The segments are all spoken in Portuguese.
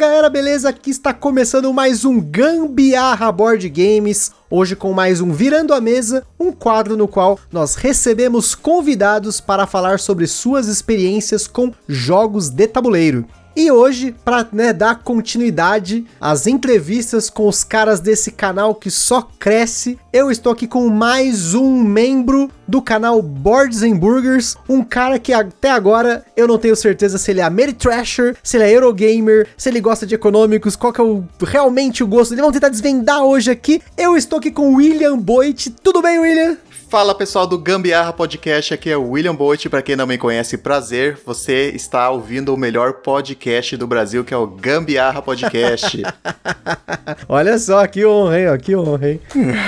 Galera, beleza? Aqui está começando mais um Gambiarra Board Games. Hoje com mais um Virando a Mesa, um quadro no qual nós recebemos convidados para falar sobre suas experiências com jogos de tabuleiro. E hoje, para né, dar continuidade às entrevistas com os caras desse canal que só cresce, eu estou aqui com mais um membro do canal Boards and Burgers, um cara que até agora eu não tenho certeza se ele é Ameritrasher, se ele é Eurogamer, se ele gosta de econômicos, qual que é o, realmente o gosto dele. Vamos tentar desvendar hoje aqui. Eu estou aqui com William Boit. Tudo bem, William? Fala pessoal do Gambiarra Podcast, aqui é o William Boit, para quem não me conhece, prazer, você está ouvindo o melhor podcast do Brasil, que é o Gambiarra Podcast. Olha só, que honra, hein, que honra, hein.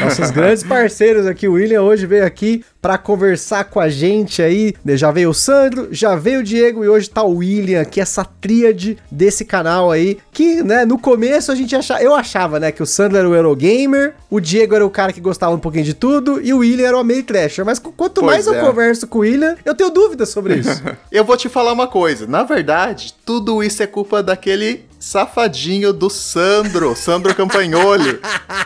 Nossos grandes parceiros aqui, o William hoje veio aqui para conversar com a gente aí. Já veio o Sandro, já veio o Diego e hoje tá o William aqui, essa tríade desse canal aí, que, né, no começo a gente achava, eu achava, né, que o Sandro era o Eurogamer, o Diego era o cara que gostava um pouquinho de tudo e o William era o meio Thrasher. Mas quanto pois mais é. eu converso com o William, eu tenho dúvidas sobre isso. eu vou te falar uma coisa. Na verdade, tudo isso é culpa daquele safadinho do Sandro, Sandro Campagnoli.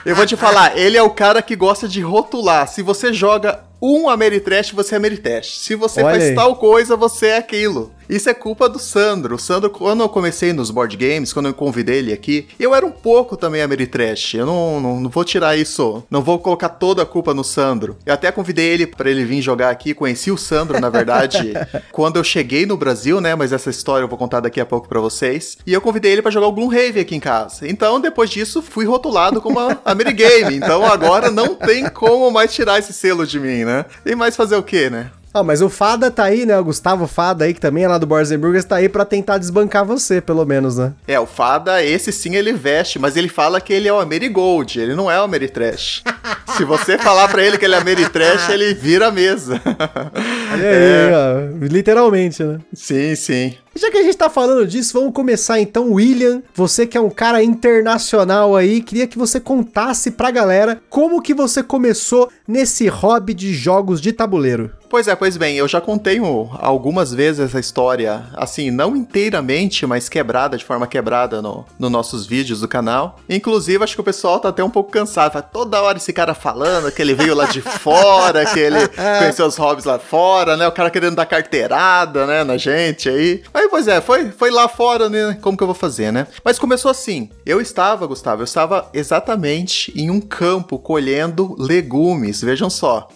Eu vou te falar, ele é o cara que gosta de rotular. Se você joga um Ameritrash, você é Ameritrash. Se você Olha faz aí. tal coisa, você é aquilo. Isso é culpa do Sandro. O Sandro, quando eu comecei nos board games, quando eu convidei ele aqui, eu era um pouco também Ameritrash. Eu não, não, não, vou tirar isso, não vou colocar toda a culpa no Sandro. Eu até convidei ele para ele vir jogar aqui. Conheci o Sandro, na verdade, quando eu cheguei no Brasil, né? Mas essa história eu vou contar daqui a pouco para vocês. E eu convidei ele para jogar o Gloomhaven aqui em casa. Então, depois disso, fui rotulado como Amerigame. Então, agora não tem como mais tirar esse selo de mim, né? E mais fazer o quê, né? Ah, mas o Fada tá aí, né? O Gustavo Fada aí, que também é lá do Borzenburgers, tá aí pra tentar desbancar você, pelo menos, né? É, o Fada, esse sim ele veste, mas ele fala que ele é o Amerigold, ele não é o Ameritrash. Se você falar pra ele que ele é Ameritrash, ele vira a mesa. Olha aí, é... ó, literalmente, né? Sim, sim. Já que a gente tá falando disso, vamos começar então, William. Você que é um cara internacional aí, queria que você contasse pra galera como que você começou nesse hobby de jogos de tabuleiro. Pois é, pois bem, eu já contei algumas vezes essa história, assim, não inteiramente, mas quebrada, de forma quebrada no, no nossos vídeos do canal. Inclusive, acho que o pessoal tá até um pouco cansado. Fala, toda hora esse cara falando que ele veio lá de fora, que ele conheceu os hobbies lá fora, né? O cara querendo dar carteirada, né, na gente aí. Aí, pois é, foi, foi lá fora, né? Como que eu vou fazer, né? Mas começou assim. Eu estava, Gustavo, eu estava exatamente em um campo colhendo legumes, vejam só.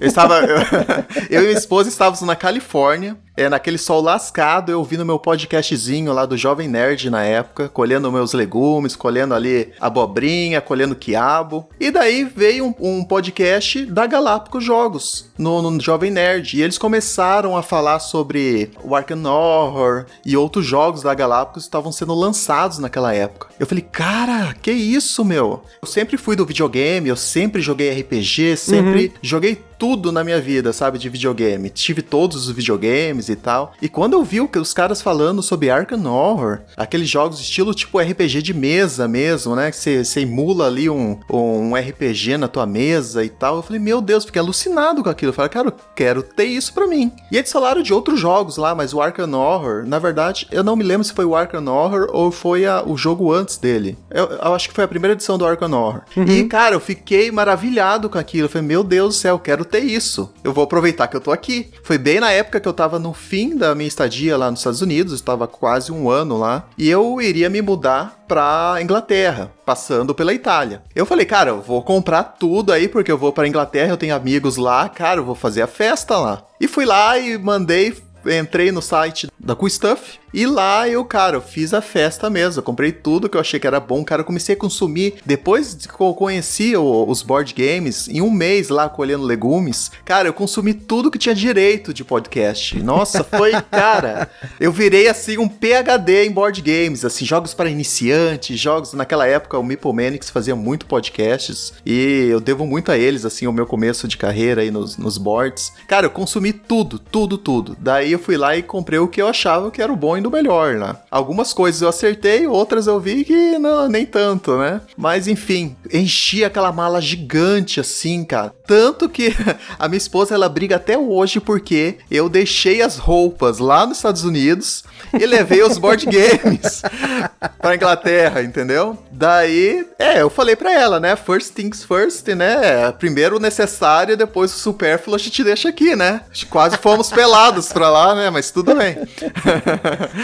Eu estava. Eu, eu e minha esposa estávamos na Califórnia é, naquele sol lascado, eu ouvindo meu podcastzinho lá do Jovem Nerd na época, colhendo meus legumes, colhendo ali abobrinha, colhendo quiabo. E daí veio um, um podcast da Galápagos Jogos, no, no, Jovem Nerd. E eles começaram a falar sobre o Arkham Horror e outros jogos da Galápagos que estavam sendo lançados naquela época. Eu falei, cara, que isso, meu? Eu sempre fui do videogame, eu sempre joguei RPG, sempre uhum. joguei tudo na minha vida, sabe, de videogame. Tive todos os videogames e tal. E quando eu vi os caras falando sobre Arkham Horror, aqueles jogos estilo tipo RPG de mesa mesmo, né? Que você emula ali um, um RPG na tua mesa e tal. Eu falei, meu Deus, fiquei alucinado com aquilo. Eu falei, cara, eu quero ter isso pra mim. E eles falaram de outros jogos lá, mas o Arkham Horror, na verdade, eu não me lembro se foi o Arkham Horror ou foi a, o jogo antes dele. Eu, eu, acho que foi a primeira edição do Arkham Horror. Uhum. E, cara, eu fiquei maravilhado com aquilo. Eu falei, meu Deus do céu, quero ter isso. Eu vou aproveitar que eu tô aqui. Foi bem na época que eu tava no fim da minha estadia lá nos Estados Unidos, estava quase um ano lá, e eu iria me mudar pra Inglaterra, passando pela Itália. Eu falei, cara, eu vou comprar tudo aí, porque eu vou pra Inglaterra, eu tenho amigos lá, cara, eu vou fazer a festa lá. E fui lá e mandei entrei no site da Cool Stuff E lá eu, cara, eu fiz a festa mesmo. Eu comprei tudo que eu achei que era bom, cara. Eu comecei a consumir. Depois que eu conheci o, os board games, em um mês lá colhendo legumes, cara, eu consumi tudo que tinha direito de podcast. Nossa, foi, cara. Eu virei assim um PhD em board games, assim, jogos para iniciantes, jogos. Naquela época o Meeple Manix fazia muito podcasts e eu devo muito a eles, assim, o meu começo de carreira aí nos, nos boards. Cara, eu consumi tudo, tudo, tudo. Daí eu fui lá e comprei o que eu achava que era o bom e do melhor, né? Algumas coisas eu acertei, outras eu vi que não, nem tanto, né? Mas enfim, enchi aquela mala gigante assim, cara. Tanto que a minha esposa ela briga até hoje porque eu deixei as roupas lá nos Estados Unidos e levei os board games pra Inglaterra, entendeu? Daí, é, eu falei pra ela, né? First things first, né? Primeiro o necessário, depois o supérfluo a gente deixa aqui, né? Quase fomos pelados pra lá, né? Mas tudo bem.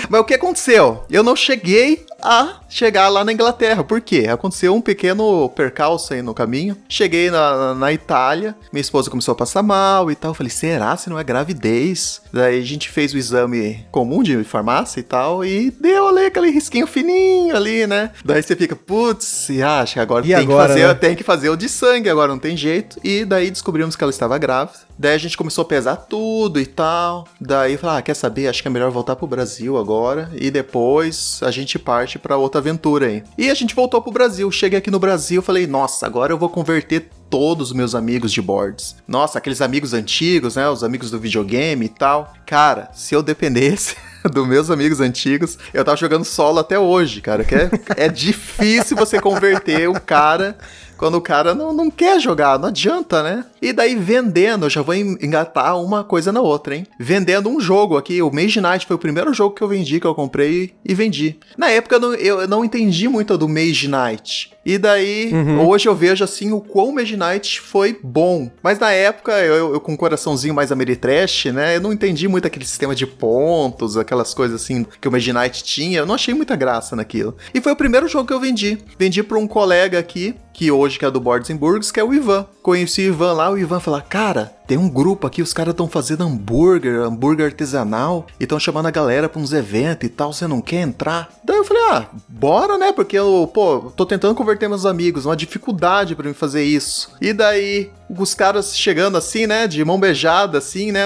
Mas o que aconteceu? Eu não cheguei a chegar lá na Inglaterra. Por quê? Aconteceu um pequeno percalço aí no caminho. Cheguei na, na Itália, minha esposa começou a passar mal e tal. falei, será se não é gravidez? Daí a gente fez o exame comum de farmácia e tal, e deu ali aquele risquinho fininho ali, né? Daí você fica, putz, e acha que agora, tem, agora que fazer, né? tem que fazer o de sangue, agora não tem jeito. E daí descobrimos que ela estava grávida. Daí a gente começou a pesar tudo e tal. Daí falei, ah, quer saber? Acho que é melhor voltar pro Brasil agora. E depois a gente parte para outra aventura aí. E a gente voltou pro Brasil. Cheguei aqui no Brasil, falei, nossa, agora eu vou converter todos os meus amigos de boards. Nossa, aqueles amigos antigos, né? Os amigos do videogame e tal. Cara, se eu dependesse. dos meus amigos antigos, eu tava jogando solo até hoje, cara. Que é, é difícil você converter um cara quando o cara não, não quer jogar, não adianta, né? E daí vendendo, eu já vou engatar uma coisa na outra, hein? Vendendo um jogo aqui, o Mage Knight foi o primeiro jogo que eu vendi, que eu comprei e vendi. Na época eu não, eu não entendi muito do Mage Knight. E daí, uhum. hoje eu vejo assim o quão Mage Knight foi bom. Mas na época, eu, eu, com um coraçãozinho mais Ameritrash, né? Eu não entendi muito aquele sistema de pontos, aquelas coisas assim que o Mage Knight tinha. Eu não achei muita graça naquilo. E foi o primeiro jogo que eu vendi. Vendi para um colega aqui, que hoje que é do Boards Burgers, que é o Ivan. Conheci o Ivan lá, o Ivan falou: Cara, tem um grupo aqui, os caras estão fazendo hambúrguer, hambúrguer artesanal, e estão chamando a galera pra uns eventos e tal, você não quer entrar? Daí eu falei, ah, bora, né? Porque eu, pô, tô tentando converter meus amigos, uma dificuldade para mim fazer isso. E daí, os caras chegando assim, né, de mão beijada, assim, né,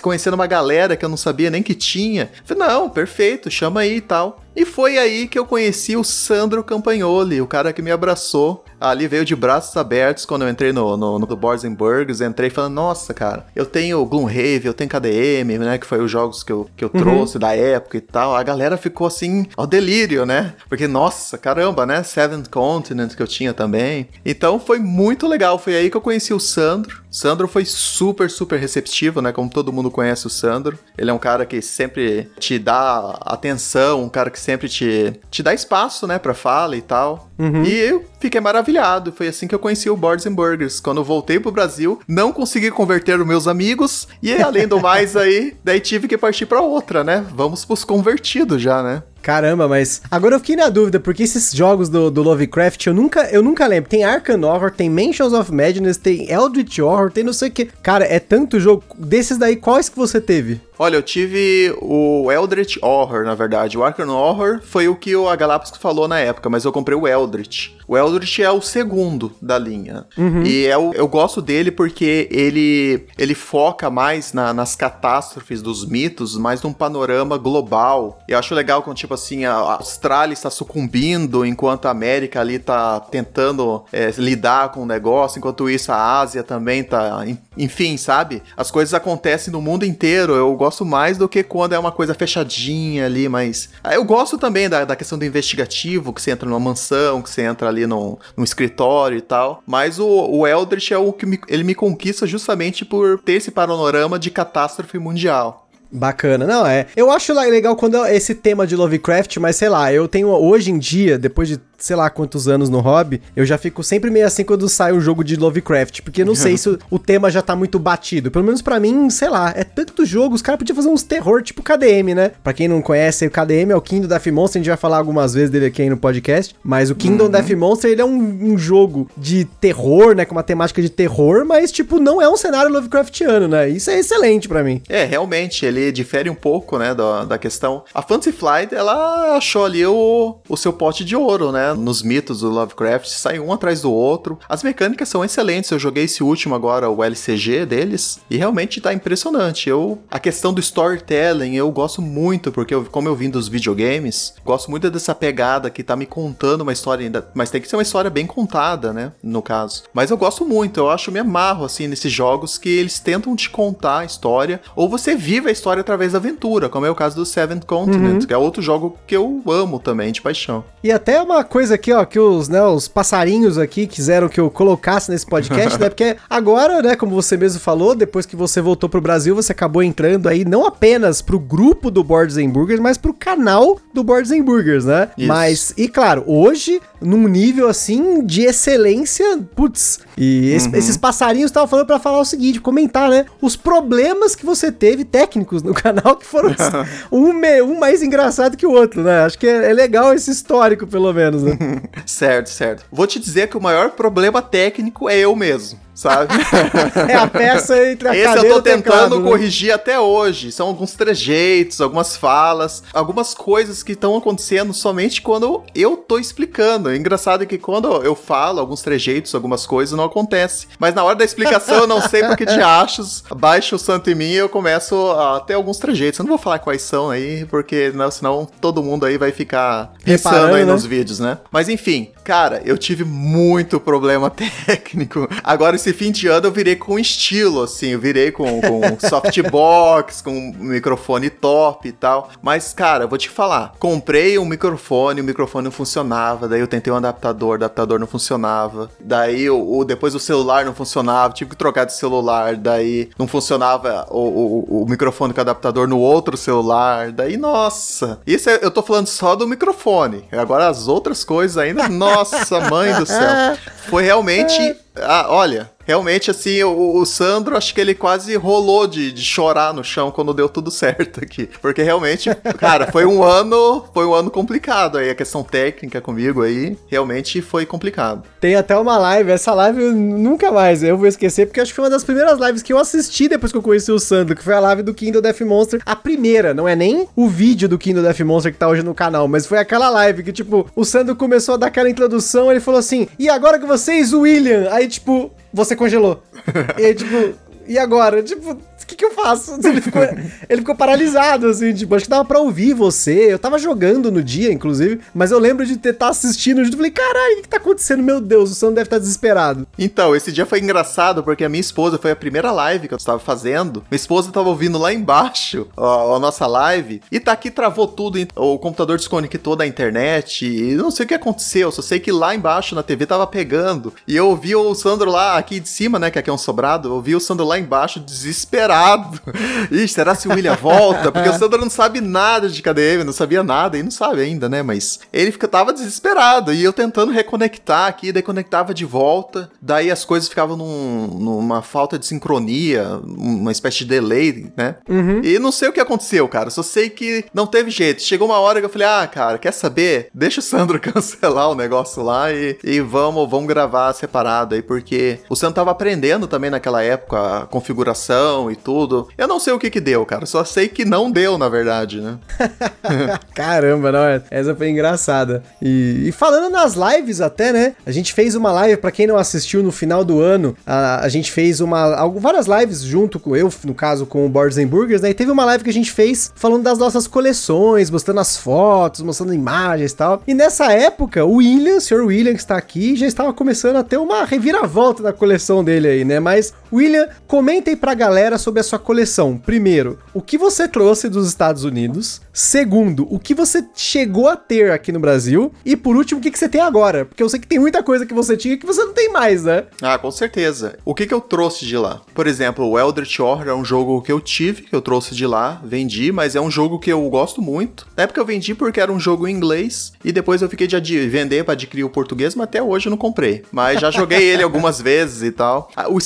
conhecendo uma galera que eu não sabia nem que tinha. Falei, não, perfeito, chama aí e tal. E foi aí que eu conheci o Sandro Campagnoli, o cara que me abraçou. Ali veio de braços abertos quando eu entrei no, no, no Boards and Burgers. Entrei falando, nossa, cara, eu tenho Gloomhaven, eu tenho KDM, né? Que foi os jogos que eu, que eu uhum. trouxe da época e tal. A galera ficou assim, ao delírio, né? Porque, nossa, caramba, né? Seventh Continent que eu tinha também. Então foi muito legal. Foi aí que eu conheci o Sandro. Sandro foi super, super receptivo, né? Como todo mundo conhece o Sandro. Ele é um cara que sempre te dá atenção, um cara que sempre te, te dá espaço, né, pra fala e tal. Uhum. E eu fiquei maravilhado. Foi assim que eu conheci o Boards and Burgers. Quando eu voltei pro Brasil, não consegui converter os meus amigos. E além do mais aí, daí tive que partir para outra, né? Vamos pros convertidos já, né? Caramba, mas agora eu fiquei na dúvida, porque esses jogos do, do Lovecraft eu nunca, eu nunca lembro. Tem Arkham Horror, tem Mansions of Madness, tem Eldritch Horror, tem não sei o que. Cara, é tanto jogo. Desses daí, quais que você teve? Olha, eu tive o Eldritch Horror, na verdade. O Arkham Horror foi o que a Galápagos falou na época, mas eu comprei o Eldritch. O Eldritch é o segundo da linha. Uhum. E é o, eu gosto dele porque ele, ele foca mais na, nas catástrofes dos mitos, mais num panorama global. E eu acho legal quando, tipo assim, a Austrália está sucumbindo enquanto a América ali tá tentando é, lidar com o negócio, enquanto isso a Ásia também tá. Enfim, sabe? As coisas acontecem no mundo inteiro. Eu gosto gosto mais do que quando é uma coisa fechadinha ali, mas. Ah, eu gosto também da, da questão do investigativo, que você entra numa mansão, que você entra ali num, num escritório e tal. Mas o, o Eldritch é o que me, ele me conquista justamente por ter esse panorama de catástrofe mundial. Bacana, não é. Eu acho legal quando é esse tema de Lovecraft, mas sei lá, eu tenho hoje em dia, depois de sei lá quantos anos no hobby, eu já fico sempre meio assim quando sai um jogo de Lovecraft, porque não sei se o, o tema já tá muito batido. Pelo menos para mim, sei lá, é tanto jogo, os caras podiam fazer uns terror tipo KDM, né? Pra quem não conhece, o KDM é o Kingdom Death Monster, a gente vai falar algumas vezes dele aqui no podcast, mas o Kingdom uhum. Death Monster, ele é um, um, jogo de terror, né, com uma temática de terror, mas, tipo, não é um cenário Lovecraftiano, né? Isso é excelente para mim. É, realmente, ele difere um pouco, né, da, da questão. A Fantasy Flight, ela achou ali o, o seu pote de ouro, né, nos mitos do Lovecraft, sai um atrás do outro. As mecânicas são excelentes, eu joguei esse último agora, o LCG deles, e realmente tá impressionante. Eu, a questão do storytelling, eu gosto muito, porque eu, como eu vim dos videogames, gosto muito dessa pegada que tá me contando uma história ainda, mas tem que ser uma história bem contada, né, no caso. Mas eu gosto muito, eu acho me amarro, assim, nesses jogos que eles tentam te contar a história, ou você vive a história através da aventura, como é o caso do Seventh Continent, uhum. que é outro jogo que eu amo também, de paixão. E até uma coisa aqui, ó, que os, né, os passarinhos aqui quiseram que eu colocasse nesse podcast, né? Porque agora, né, como você mesmo falou, depois que você voltou pro Brasil, você acabou entrando aí não apenas pro grupo do Boards Burgers, mas pro canal do Boards Burgers, né? Isso. Mas, e claro, hoje, num nível assim de excelência, putz, e esse, uhum. esses passarinhos estavam falando para falar o seguinte, comentar, né, os problemas que você teve técnicos no canal que foram um, um mais engraçado que o outro, né? Acho que é, é legal esse histórico, pelo menos, né? certo, certo. Vou te dizer que o maior problema técnico é eu mesmo sabe? é a peça entre a Esse eu tô tentando teclado, né? corrigir né? até hoje. São alguns trejeitos, algumas falas, algumas coisas que estão acontecendo somente quando eu tô explicando. É engraçado que quando eu falo alguns trejeitos, algumas coisas, não acontece. Mas na hora da explicação eu não sei porque de achos, baixa o santo em mim e eu começo a ter alguns trejeitos. Eu não vou falar quais são aí, porque não, senão todo mundo aí vai ficar pensando aí né? nos vídeos, né? Mas enfim, cara, eu tive muito problema técnico. Agora esse fim de ano eu virei com estilo, assim, eu virei com, com softbox, com microfone top e tal. Mas, cara, vou te falar, comprei um microfone, o microfone não funcionava, daí eu tentei um adaptador, o adaptador não funcionava. Daí o, o depois o celular não funcionava, tive que trocar de celular, daí não funcionava o, o, o microfone com o adaptador no outro celular. Daí, nossa. Isso é, eu tô falando só do microfone. Agora as outras coisas ainda, nossa, mãe do céu. Foi realmente. Ah, olha, Realmente, assim, o, o, Sandro, acho que ele quase rolou de, de chorar no chão quando deu tudo certo aqui. Porque realmente, cara, foi um ano, foi um ano complicado aí. A questão técnica comigo aí, realmente foi complicado. Tem até uma live, essa live nunca mais eu vou esquecer, porque acho que foi uma das primeiras lives que eu assisti depois que eu conheci o Sandro, que foi a live do Kindle Death Monster. A primeira, não é nem o vídeo do Kindle Death Monster que tá hoje no canal, mas foi aquela live que, tipo, o Sandro começou a dar aquela introdução, ele falou assim, e agora que vocês, William? Aí, tipo, você congelou. e aí, tipo, e agora? Tipo, que, que eu faço? Ele ficou, ele ficou paralisado, assim, tipo, acho que dava pra ouvir você. Eu tava jogando no dia, inclusive, mas eu lembro de estar assistindo junto. Falei, caralho, o que, tá acontecendo? Meu Deus, o Sam deve estar tá desesperado. Então, esse dia foi engraçado porque a minha esposa foi a primeira live que eu estava fazendo. Minha esposa estava ouvindo lá embaixo a, nossa live e tá aqui, travou tudo. O computador desconectou da internet e não sei o que aconteceu. Só sei que lá embaixo na TV tava pegando. E eu ouvi o Sandro lá, aqui de cima, né, que aqui é um sobrado, eu ouvi o Sandro lá embaixo desesperado Ih, será se o William volta? Porque o Sandro não sabe nada de KDM, não sabia nada e não sabe ainda, né? Mas ele fica, tava desesperado e eu tentando reconectar aqui, daí conectava de volta. Daí as coisas ficavam num, numa falta de sincronia, uma espécie de delay, né? Uhum. E não sei o que aconteceu, cara. Só sei que não teve jeito. Chegou uma hora que eu falei, ah, cara, quer saber? Deixa o Sandro cancelar o negócio lá e, e vamos, vamos gravar separado aí, porque o Sandro tava aprendendo também naquela época a configuração e tudo. Eu não sei o que que deu, cara. Só sei que não deu, na verdade, né? Caramba, não, é, essa foi engraçada. E, e, falando nas lives até, né? A gente fez uma live, para quem não assistiu no final do ano, a, a gente fez uma várias lives junto com eu, no caso com o Boards and Burgers, né? E teve uma live que a gente fez falando das nossas coleções, mostrando as fotos, mostrando imagens e tal. E nessa época, o William, o senhor William que está aqui, já estava começando a ter uma reviravolta na coleção dele aí, né? Mas William, comenta aí pra galera sobre a sua coleção. Primeiro, o que você trouxe dos Estados Unidos? Segundo, o que você chegou a ter aqui no Brasil? E por último, o que, que você tem agora? Porque eu sei que tem muita coisa que você tinha que você não tem mais, né? Ah, com certeza. O que, que eu trouxe de lá? Por exemplo, o Eldritch Horror é um jogo que eu tive, que eu trouxe de lá, vendi, mas é um jogo que eu gosto muito. Na época eu vendi porque era um jogo em inglês e depois eu fiquei de vender para adquirir o português, mas até hoje eu não comprei. Mas já joguei ele algumas vezes e tal. Ah, o,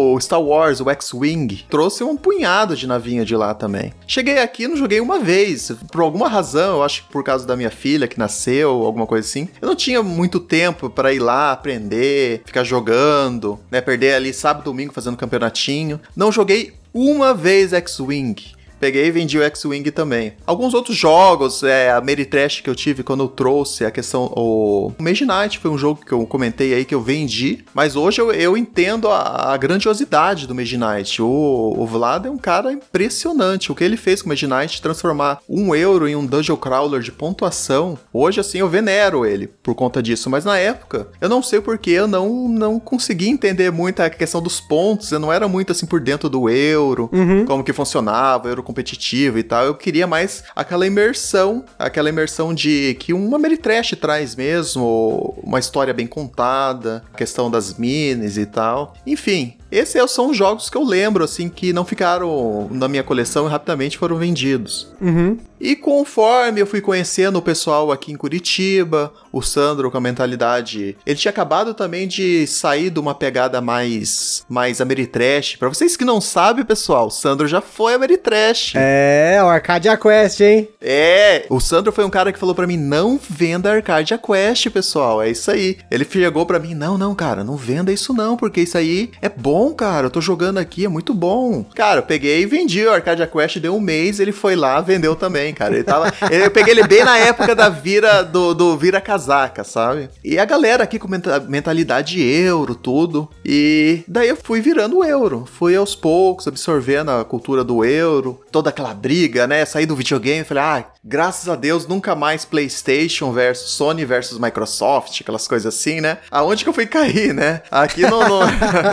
o Star Wars, o X-Wing, trouxe um punhado de navinha de lá também. Cheguei aqui, não joguei uma vez. Por alguma razão, eu acho que por causa da minha filha que nasceu, alguma coisa assim. Eu não tinha muito tempo para ir lá aprender, ficar jogando, né? Perder ali sábado, domingo fazendo campeonatinho. Não joguei uma vez X-Wing. Peguei e vendi o X-Wing também. Alguns outros jogos, é, a Meritrash que eu tive quando eu trouxe a questão. O Mage Knight foi um jogo que eu comentei aí que eu vendi, mas hoje eu, eu entendo a, a, grandiosidade do Mage Knight. O, o Vlad é um cara impressionante. O que ele fez com o Mage Knight, transformar um euro em um Dungeon Crawler de pontuação, hoje assim eu venero ele por conta disso, mas na época eu não sei porque eu não, não consegui entender muito a questão dos pontos, eu não era muito assim por dentro do euro, uhum. como que funcionava, euro competitivo e tal. Eu queria mais aquela imersão, aquela imersão de que uma Meritrash traz mesmo, uma história bem contada, a questão das minis e tal. Enfim, esses são os jogos que eu lembro, assim, que não ficaram na minha coleção e rapidamente foram vendidos. Uhum. E conforme eu fui conhecendo o pessoal aqui em Curitiba, o Sandro com a mentalidade. Ele tinha acabado também de sair de uma pegada mais, mais Ameritrash. Pra vocês que não sabem, pessoal, o Sandro já foi Ameritrash. É, o Arcadia Quest, hein? É, o Sandro foi um cara que falou para mim: não venda Arcadia Quest, pessoal. É isso aí. Ele chegou para mim: não, não, cara, não venda isso não, porque isso aí é bom bom, cara. Eu tô jogando aqui, é muito bom. Cara, eu peguei e vendi o Arcadia Quest, deu um mês, ele foi lá, vendeu também, cara. Ele tava. eu peguei ele bem na época da vira do, do vira casaca, sabe? E a galera aqui com mentalidade euro, tudo. E daí eu fui virando euro. Fui aos poucos, absorvendo a cultura do euro, toda aquela briga, né? Saí do videogame, falei, ah, graças a Deus, nunca mais PlayStation versus Sony versus Microsoft, aquelas coisas assim, né? Aonde que eu fui cair, né? Aqui no. no...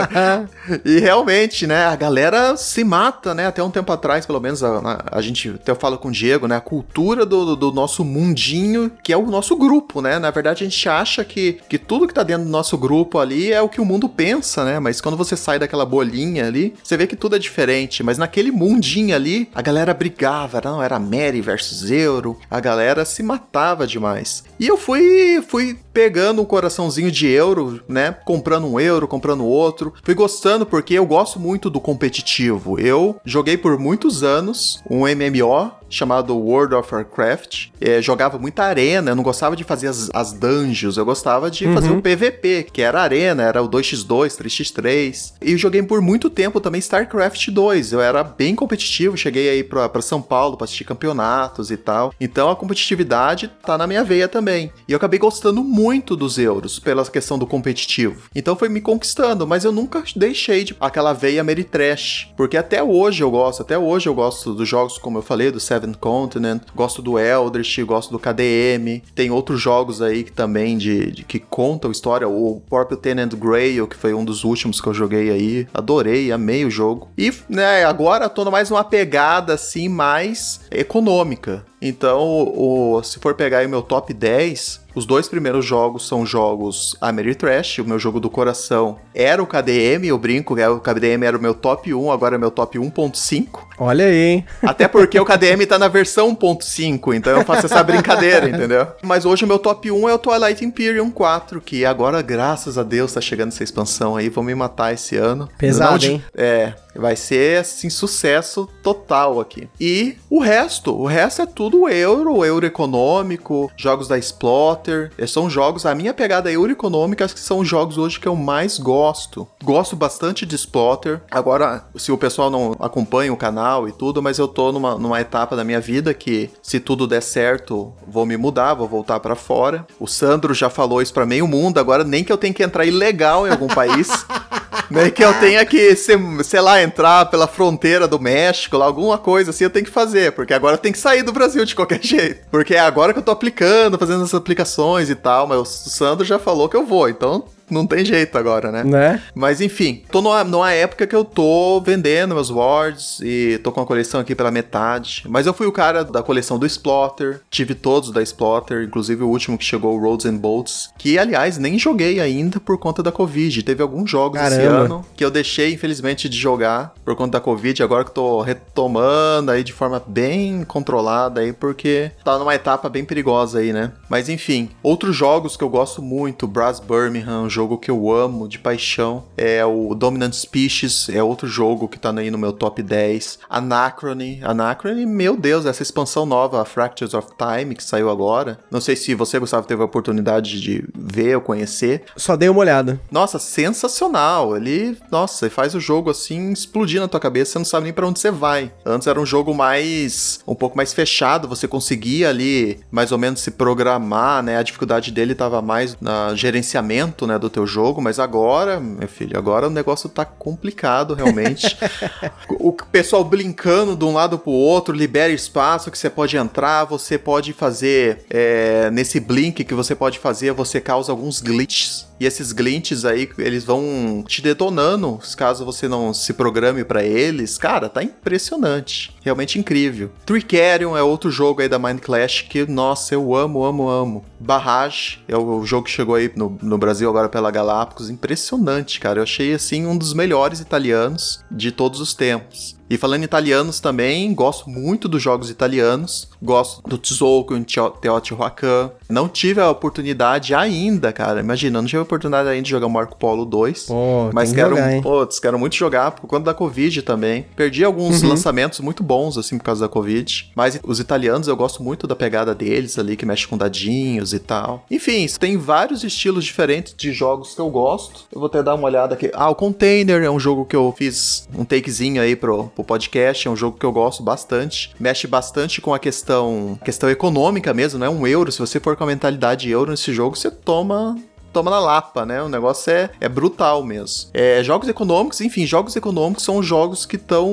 e realmente, né, a galera se mata, né? Até um tempo atrás, pelo menos, a, a gente, até eu falo com o Diego, né? A cultura do, do nosso mundinho, que é o nosso grupo, né? Na verdade, a gente acha que, que tudo que tá dentro do nosso grupo ali é o que o mundo pensa, né? Mas quando você sai daquela bolinha ali, você vê que tudo é diferente. Mas naquele mundinho ali, a galera brigava, não? Era Mary versus Euro, a galera se matava demais. E eu fui, fui pegando um coraçãozinho de euro, né? Comprando um euro, comprando outro. Fui gostando porque eu gosto muito do competitivo. Eu joguei por muitos anos um MMO chamado World of Warcraft. É, jogava muita arena, eu não gostava de fazer as, as dungeons, eu gostava de uhum. fazer o PVP, que era arena, era o 2x2, 3x3. E eu joguei por muito tempo também StarCraft 2. Eu era bem competitivo, cheguei aí pra, pra São Paulo pra assistir campeonatos e tal. Então a competitividade tá na minha veia também. E eu acabei gostando muito dos euros, pela questão do competitivo. Então foi me conquistando, mas eu nunca deixei de aquela veia Meritrash. Porque até hoje eu gosto, até hoje eu gosto dos jogos, como eu falei, do Seven Continent, gosto do Eldritch, gosto do KDM. Tem outros jogos aí que também de, de que contam história, o próprio Tenant Grail, que foi um dos últimos que eu joguei aí. Adorei, amei o jogo. E, né, agora tô mais uma pegada assim mais econômica. Então, o, se for pegar aí o meu top 10, os dois primeiros jogos são jogos Ameritrash, o meu jogo do coração era o KDM, eu brinco, né, o KDM era o meu top 1, agora é meu top 1.5. Olha aí, hein? Até porque o KDM tá na versão 1.5, então eu faço essa brincadeira, entendeu? Mas hoje o meu top 1 é o Twilight Imperium 4, que agora, graças a Deus, tá chegando essa expansão aí, vão me matar esse ano. Pesado, Não, hein? É, vai ser, assim, sucesso total aqui. E o resto, o resto é tudo euro, euro econômico, jogos da Splotter, são jogos, a minha pegada euro econômica, acho que são os jogos hoje que eu mais gosto. Gosto bastante de Splotter. Agora, se o pessoal não acompanha o canal, e tudo, mas eu tô numa, numa etapa da minha vida que, se tudo der certo, vou me mudar, vou voltar para fora. O Sandro já falou isso para meio mundo, agora nem que eu tenha que entrar ilegal em algum país. nem que eu tenha que, sei lá, entrar pela fronteira do México, lá, alguma coisa assim eu tenho que fazer, porque agora eu tenho que sair do Brasil de qualquer jeito. Porque é agora que eu tô aplicando, fazendo as aplicações e tal, mas o Sandro já falou que eu vou, então não tem jeito agora, né? Né? Mas enfim, tô numa, numa época que eu tô vendendo meus wards e tô com a coleção aqui pela metade. Mas eu fui o cara da coleção do Splotter, tive todos da Splotter, inclusive o último que chegou, o Roads and Bolts, que aliás nem joguei ainda por conta da Covid. Teve alguns jogos esse Caramba. ano que eu deixei, infelizmente, de jogar por conta da Covid, agora que tô retomando aí de forma bem controlada aí, porque tá numa etapa bem perigosa aí, né? Mas enfim, outros jogos que eu gosto muito, Brass Birmingham, jogo que eu amo de paixão, é o Dominant Species, é outro jogo que tá aí no meu top 10. Anachrony, Anachrony, meu Deus, essa expansão nova, a Fractures of Time, que saiu agora. Não sei se você, Gustavo, teve a oportunidade de ver ou conhecer. Só dei uma olhada. Nossa, sensacional. Ele, nossa, faz o jogo assim explodir na tua cabeça, você não sabe nem pra onde você vai. Antes era um jogo mais um pouco mais fechado, você conseguia ali mais ou menos se programar, né? A dificuldade dele tava mais na gerenciamento, né, do teu jogo, mas agora, meu filho, agora o negócio tá complicado realmente. o pessoal brincando de um lado pro outro, libera espaço que você pode entrar, você pode fazer é, nesse blink que você pode fazer, você causa alguns glitches e esses glitches aí, eles vão te detonando caso você não se programe pra eles. Cara, tá impressionante. Realmente incrível. Tricarion é outro jogo aí da Mind Clash que, nossa, eu amo, amo, amo. Barrage é o jogo que chegou aí no, no Brasil agora pela Galápagos. Impressionante, cara. Eu achei, assim, um dos melhores italianos de todos os tempos. E falando em italianos também, gosto muito dos jogos italianos. Gosto do Tzolk'in, em Teotihuacan. Não tive a oportunidade ainda, cara. Imagina, não tive a oportunidade ainda de jogar Marco Polo 2. Pô, mas quero, jogar, putz, quero muito jogar por conta da Covid também. Perdi alguns Uhum. lançamentos muito bons, assim, por causa da Covid. Mas os italianos eu gosto muito da pegada deles ali, que mexe com dadinhos e tal. Enfim, tem vários estilos diferentes de jogos que eu gosto. Eu vou até dar uma olhada aqui. Ah, o Container é um jogo que eu fiz um takezinho aí pro, pro podcast. É um jogo que eu gosto bastante. Mexe bastante com a questão, questão econômica mesmo, não é um euro. Se você for com a mentalidade euro nesse jogo, você toma toma na lapa, né? O negócio é, é brutal mesmo. É, jogos econômicos, enfim, jogos econômicos são jogos que estão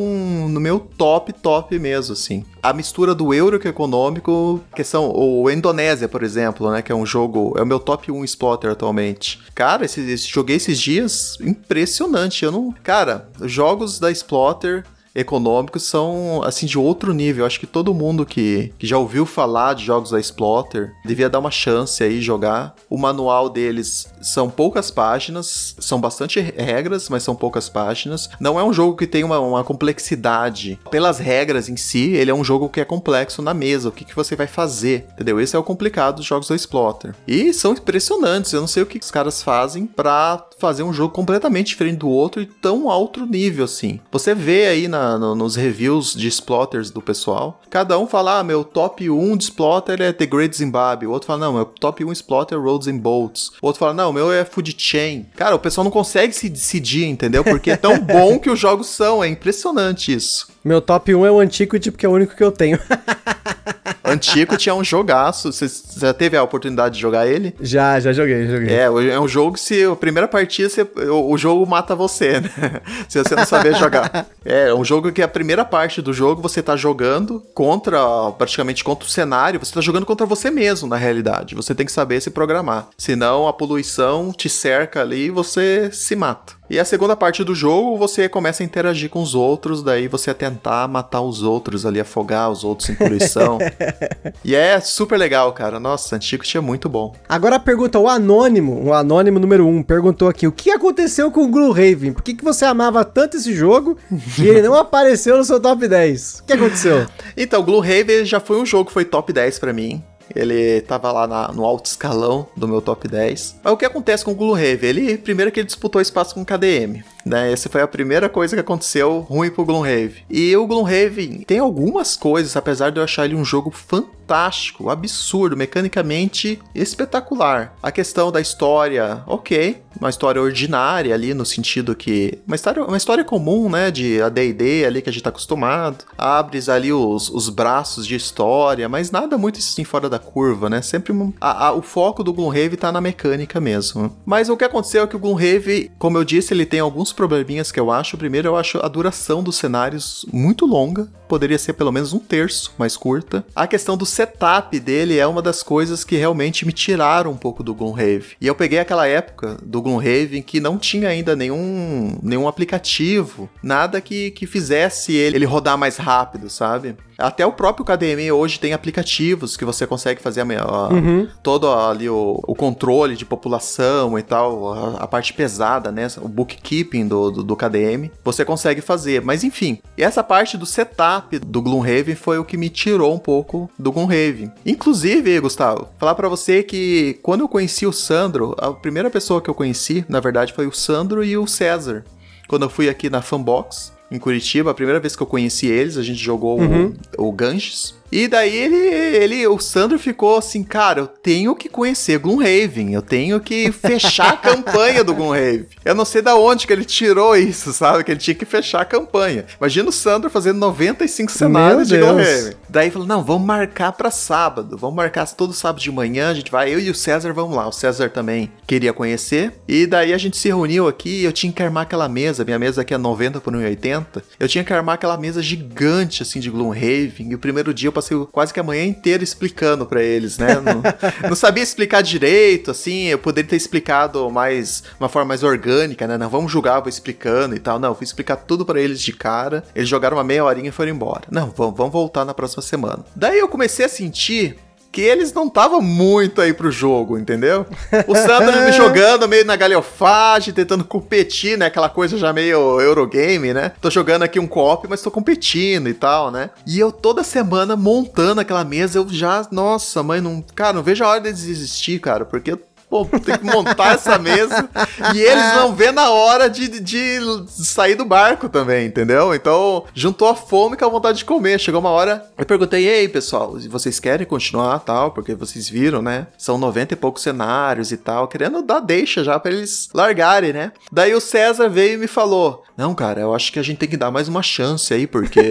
no meu top, top mesmo, assim. A mistura do euro com o econômico, questão, o Indonésia, por exemplo, né? Que é um jogo, é o meu top 1 exploiter atualmente. Cara, esse, esse- joguei esses dias, impressionante. Eu não. Cara, jogos da exploiter econômicos são assim de outro nível. Acho que todo mundo que, que já ouviu falar de jogos da Splotter devia dar uma chance aí jogar. O manual deles são poucas páginas, são bastante regras, mas são poucas páginas. Não é um jogo que tem uma, uma complexidade pelas regras em si. Ele é um jogo que é complexo na mesa. O que, que você vai fazer, entendeu? Esse é o complicado dos jogos da Splotter. E são impressionantes. Eu não sei o que os caras fazem pra fazer um jogo completamente diferente do outro e tão alto nível assim. Você vê aí na- no- nos reviews de Splotters do pessoal, cada um fala, ah, meu top 1 de Splotter é The Great Zimbabwe. O outro fala, não, meu top 1 Splotter é Roads and Bolts. O outro fala, não, meu é Food Chain. Cara, o pessoal não consegue se decidir, entendeu? Porque é tão bom que os jogos são. É impressionante isso. Meu top 1 é o Antiquity, porque é o único que eu tenho. Antigo tinha um jogaço. Você já teve a oportunidade de jogar ele? já, já joguei, joguei. É, é um jogo que se a primeira partida você- o, o jogo mata você, né? se você não saber jogar. É, é um jogo que a primeira parte do jogo você tá jogando contra, praticamente contra o cenário, você tá jogando contra você mesmo, na realidade. Você tem que saber se programar. Senão a poluição te cerca ali e você se mata. E a segunda parte do jogo, você começa a interagir com os outros, daí você a tentar matar os outros ali, afogar os outros em poluição. e é super legal, cara. Nossa, Antiquity é muito bom. Agora a pergunta, o Anônimo, o Anônimo número 1, perguntou aqui, o que aconteceu com o Gloomhaven? Por que, que você amava tanto esse jogo e ele não apareceu no seu top 10? O que aconteceu? Então, Gloomhaven já foi um jogo que foi top 10 pra mim. Ele tava lá na- no alto escalão do meu top 10. Mas o que acontece com o Gloomhaven? Ele, primeiro que ele disputou espaço com o KDM, né? Essa foi a primeira coisa que aconteceu ruim pro Gloomhaven. E o Gloomhaven tem algumas coisas, apesar de eu achar ele um jogo fantástico, absurdo, mecanicamente espetacular. A questão da história, ok, uma história ordinária ali, no sentido que... Uma história, uma história comum, né, de AD&D ali que a gente tá acostumado. Abres ali os, os braços de história, mas nada muito assim fora da curva, né? Sempre a- a- o foco do Gloomhaven tá na mecânica mesmo. Mas o que aconteceu é que o Gloomhaven, como eu disse, ele tem alguns probleminhas que eu acho. Primeiro, eu acho a duração dos cenários muito longa. Poderia ser pelo menos um terço mais curta. A questão dos setup dele é uma das coisas que realmente me tiraram um pouco do Gloomhaven. E eu peguei aquela época do Gloomhaven que não tinha ainda nenhum, nenhum aplicativo, nada que, que fizesse ele, ele rodar mais rápido, sabe? Até o próprio KDM hoje tem aplicativos que você consegue fazer a, a, uhum. todo ali o, o, controle de população e tal, a, a, parte pesada, né? O bookkeeping do, do, do, KDM, você consegue fazer. Mas enfim, e essa parte do setup do Gloomhaven foi o que me tirou um pouco do Gloomhaven. Inclusive, Gustavo, falar para você que quando eu conheci o Sandro, a primeira pessoa que eu conheci, na verdade, foi o Sandro e o César. Quando eu fui aqui na Fanbox, em Curitiba, a primeira vez que eu conheci eles, a gente jogou uhum. o, o Ganges. E daí ele, ele, o Sandro ficou assim, cara, eu tenho que conhecer Gloomhaven, eu tenho que fechar a campanha do Gloomhaven. Eu não sei da onde que ele tirou isso, sabe? Que ele tinha que fechar a campanha. Imagina o Sandro fazendo 95 cenários de Gloomhaven. Daí falou, não, vamos marcar para sábado, vamos marcar todo sábado de manhã, a gente vai, eu e o César vamos lá. O César também queria conhecer. E daí a gente se reuniu aqui eu tinha que armar aquela mesa, minha mesa aqui é 90 por 1,80. Eu tinha que armar aquela mesa gigante, assim, de Gloomhaven. E o primeiro dia eu passei quase que a manhã inteira explicando para eles, né? Não, não, sabia explicar direito, assim, eu poderia ter explicado mais, uma forma mais orgânica, né? Não, vamos julgar, vou explicando e tal. Não, fui explicar tudo para eles de cara. Eles jogaram uma meia horinha e foram embora. Não, vamos, vamos voltar na próxima semana. Daí eu comecei a sentir que eles não estavam muito aí pro jogo, entendeu? O Sandro me jogando meio na galhofagem, tentando competir, né? Aquela coisa já meio Eurogame, né? Tô jogando aqui um cop, mas tô competindo e tal, né? E eu toda semana montando aquela mesa, eu já, nossa, mãe, não, cara, não vejo a hora de desistir, cara, porque eu Pô, tem que montar essa mesa. E eles não vê na hora de, de sair do barco também, entendeu? Então, juntou a fome com a vontade de comer. Chegou uma hora, eu perguntei, ei, pessoal, vocês querem continuar tal? Porque vocês viram, né? São 90 e poucos cenários e tal, querendo dar deixa já pra eles largarem, né? Daí o César veio e me falou: Não, cara, eu acho que a gente tem que dar mais uma chance aí, porque.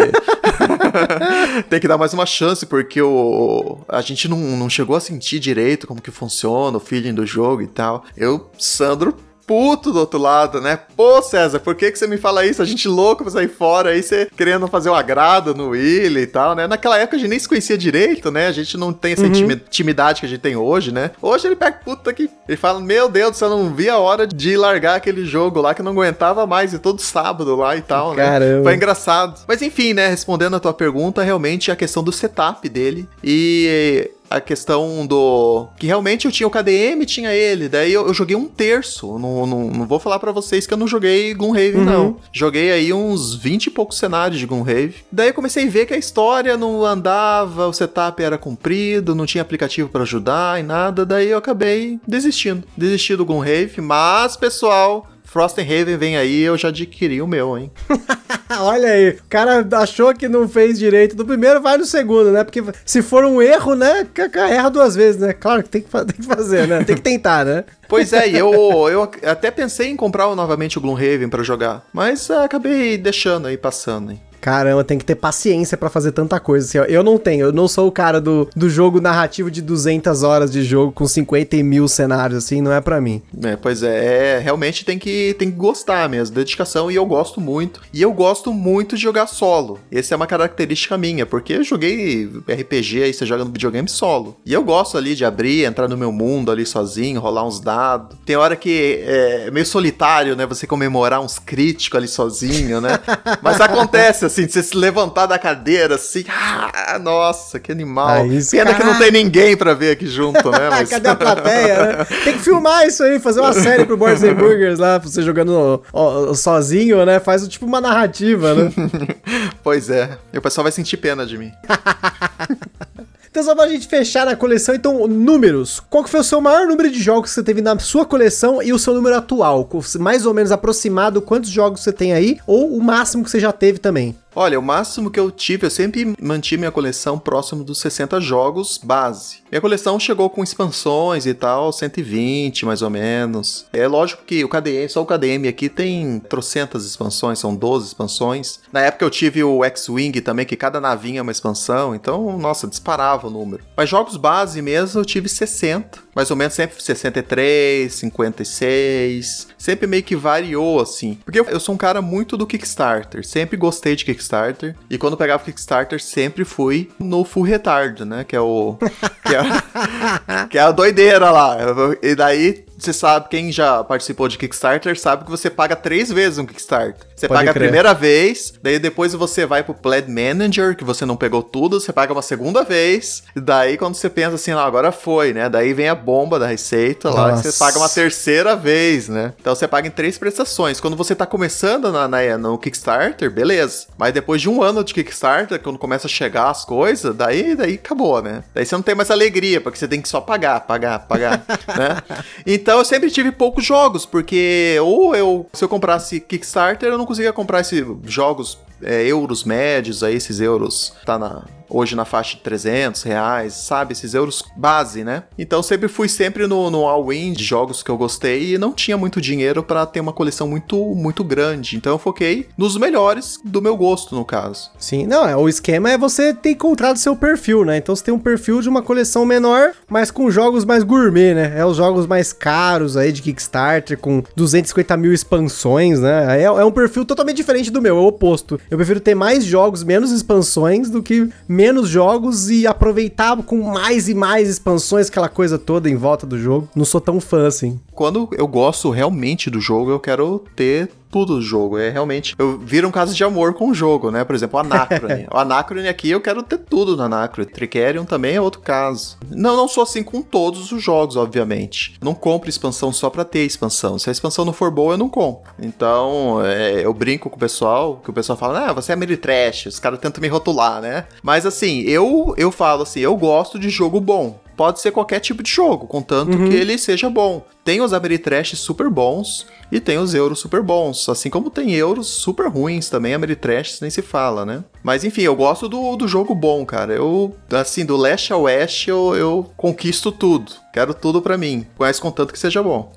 tem que dar mais uma chance, porque o... a gente não, não chegou a sentir direito como que funciona o feeling do jogo e tal. Eu, Sandro, puto do outro lado, né? Pô, César, por que, que você me fala isso? A gente louco pra sair fora aí, você querendo fazer o agrado no Willy e tal, né? Naquela época a gente nem se conhecia direito, né? A gente não tem essa uhum. intimidade que a gente tem hoje, né? Hoje ele pega puta que. Ele fala: Meu Deus, você não via a hora de largar aquele jogo lá que não aguentava mais, e todo sábado lá e tal, né? Caramba. Foi engraçado. Mas enfim, né? Respondendo a tua pergunta, realmente a questão do setup dele. E a questão do. Que realmente eu tinha o KDM, tinha ele. Daí eu, eu joguei um terço. Não, não, não vou falar para vocês que eu não joguei Gloomhaven, uhum. não. Joguei aí uns 20 e poucos cenários de Gloomhaven. Daí eu comecei a ver que a história não andava, o setup era comprido, não tinha aplicativo para ajudar e nada. Daí eu acabei desistindo. Desisti do Gloomhaven, mas, pessoal. Frosthaven vem aí, eu já adquiri o meu, hein? Olha aí, o cara achou que não fez direito do primeiro, vai no segundo, né? Porque se for um erro, né? Erra duas vezes, né? Claro que tem que, tem que fazer, né? Tem que tentar, né? Pois é, eu, eu até pensei em comprar novamente o Gloomhaven para jogar, mas acabei deixando aí, passando. Hein? Caramba, tem que ter paciência para fazer tanta coisa. Assim, eu não tenho, eu não sou o cara do, do jogo narrativo de 200 horas de jogo com 50 mil cenários, assim, não é para mim. É, pois é, é, realmente tem que, tem que gostar mesmo, dedicação, e eu gosto muito. E eu gosto muito de jogar solo. Essa é uma característica minha, porque eu joguei RPG aí, você joga no videogame solo. E eu gosto ali de abrir, entrar no meu mundo ali sozinho, rolar uns dados. Tem hora que é meio solitário, né? Você comemorar uns críticos ali sozinho, né? Mas acontece, assim, de você se levantar da cadeira, assim, ah, nossa, que animal. Aí, Pena cara... que não tem ninguém pra ver aqui junto, né? Mas... Cadê a plateia, né? Tem que filmar isso aí, fazer uma série pro Boards and Burgers lá, você jogando sozinho, né? Faz tipo uma narrativa, né? pois é, e o pessoal vai sentir pena de mim. Então, só pra gente fechar na coleção, então, números. Qual que foi o seu maior número de jogos que você teve na sua coleção e o seu número atual? Mais ou menos aproximado quantos jogos você tem aí, ou o máximo que você já teve também? Olha, o máximo que eu tive, eu sempre mantive minha coleção próximo dos 60 jogos base. Minha coleção chegou com expansões e tal, 120 mais ou menos. É lógico que o KDM, só o KDM aqui tem trocentas expansões, são 12 expansões. Na época eu tive o X-Wing também, que cada navinha é uma expansão, então, nossa, disparava o número. Mas jogos base mesmo eu tive 60, mais ou menos sempre 63, 56, sempre meio que variou, assim. Porque eu, sou um cara muito do Kickstarter, sempre gostei de Kickstarter. E quando pegava Kickstarter, sempre fui no Full Retard, né? Que é o. que, é, que é a doideira lá. E daí você sabe, quem já participou de Kickstarter sabe que você paga três vezes um Kickstarter. Você Pode paga crer. a primeira vez, daí depois você vai pro Pledge Manager, que você não pegou tudo, você paga uma segunda vez, e daí quando você pensa assim, ah, agora foi, né? Daí vem a bomba da receita lá, que você paga uma terceira vez, né? Então você paga em três prestações. Quando você tá começando na, na, no Kickstarter, beleza. Mas depois de um ano de Kickstarter, quando começa a chegar as coisas, daí, daí acabou, né? Daí você não tem mais alegria, porque você tem que só pagar, pagar, pagar, né? Então então eu sempre tive poucos jogos, porque ou eu, se eu comprasse Kickstarter, eu não conseguia comprar esses jogos é, euros médios, aí esses euros tá na hoje na faixa de 300 reais, sabe? Esses euros base, né? Então sempre fui sempre no, no all-in de jogos que eu gostei e não tinha muito dinheiro para ter uma coleção muito, muito grande. Então eu foquei nos melhores do meu gosto, no caso. Sim, não, é, o esquema é você ter encontrado seu perfil, né? Então você tem um perfil de uma coleção menor, mas com jogos mais gourmet, né? É os jogos mais caros aí de Kickstarter, com 250 mil expansões, né? É, é um perfil totalmente diferente do meu, é o oposto. Eu prefiro ter mais jogos, menos expansões, do que menos jogos e aproveitar com mais e mais expansões, aquela coisa toda em volta do jogo. Não sou tão fã assim. Quando eu gosto realmente do jogo, eu quero ter tudo do jogo. É realmente. Eu viro um caso de amor com o jogo, né? Por exemplo, o Anacrone. o Anacrone aqui eu quero ter tudo no Anacrone. Tricerion também é outro caso. Não, não sou assim com todos os jogos, obviamente. não compro expansão só pra ter expansão. Se a expansão não for boa, eu não compro. Então, é, eu brinco com o pessoal, que o pessoal fala, ah, você é trash. Os caras tentam me rotular, né? Mas assim, eu, eu falo assim, eu gosto de jogo bom pode ser qualquer tipo de jogo, contanto uhum. que ele seja bom. Tem os Ameritrash super bons e tem os euros super bons, assim como tem euros super ruins também, Ameritrash nem se fala, né? Mas enfim, eu gosto do, do jogo bom, cara. Eu, assim, do leste a oeste, eu, eu conquisto tudo. Quero tudo para mim, mas contanto que seja bom.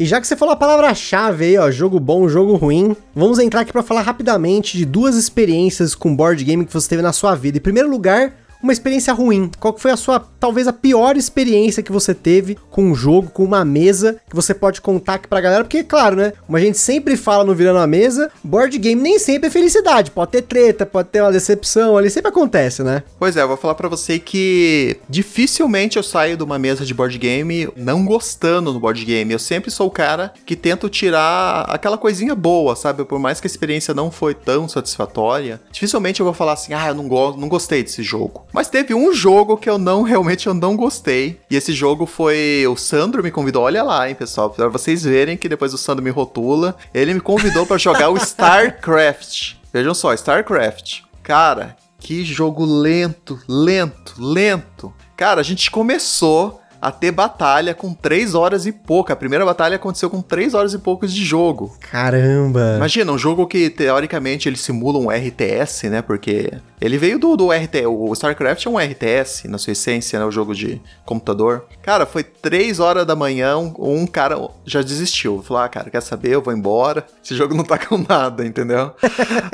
E já que você falou a palavra-chave aí, ó, jogo bom, jogo ruim, vamos entrar aqui para falar rapidamente de duas experiências com board game que você teve na sua vida. Em primeiro lugar, uma experiência ruim. Qual foi a sua, talvez a pior experiência que você teve com um jogo, com uma mesa, que você pode contar aqui pra galera? Porque, claro, né? Como a gente sempre fala no Virando a Mesa, board game nem sempre é felicidade. Pode ter treta, pode ter uma decepção ali, sempre acontece, né? Pois é, eu vou falar para você que dificilmente eu saio de uma mesa de board game não gostando do board game. Eu sempre sou o cara que tento tirar aquela coisinha boa, sabe? Por mais que a experiência não foi tão satisfatória, dificilmente eu vou falar assim, ah, eu não, go não gostei desse jogo. Mas teve um jogo que eu não, realmente eu não gostei. E esse jogo foi. O Sandro me convidou, olha lá, hein, pessoal. Pra vocês verem que depois o Sandro me rotula. Ele me convidou para jogar o StarCraft. Vejam só, StarCraft. Cara, que jogo lento, lento, lento. Cara, a gente começou a ter batalha com 3 horas e pouco. A primeira batalha aconteceu com 3 horas e poucos de jogo. Caramba! Imagina, um jogo que teoricamente ele simula um RTS, né? Porque ele veio do, do RTS. O StarCraft é um RTS, na sua essência, né? O jogo de computador. Cara, foi 3 horas da manhã, um, um cara já desistiu. Falou, ah, cara, quer saber? Eu vou embora. Esse jogo não tá com nada, entendeu?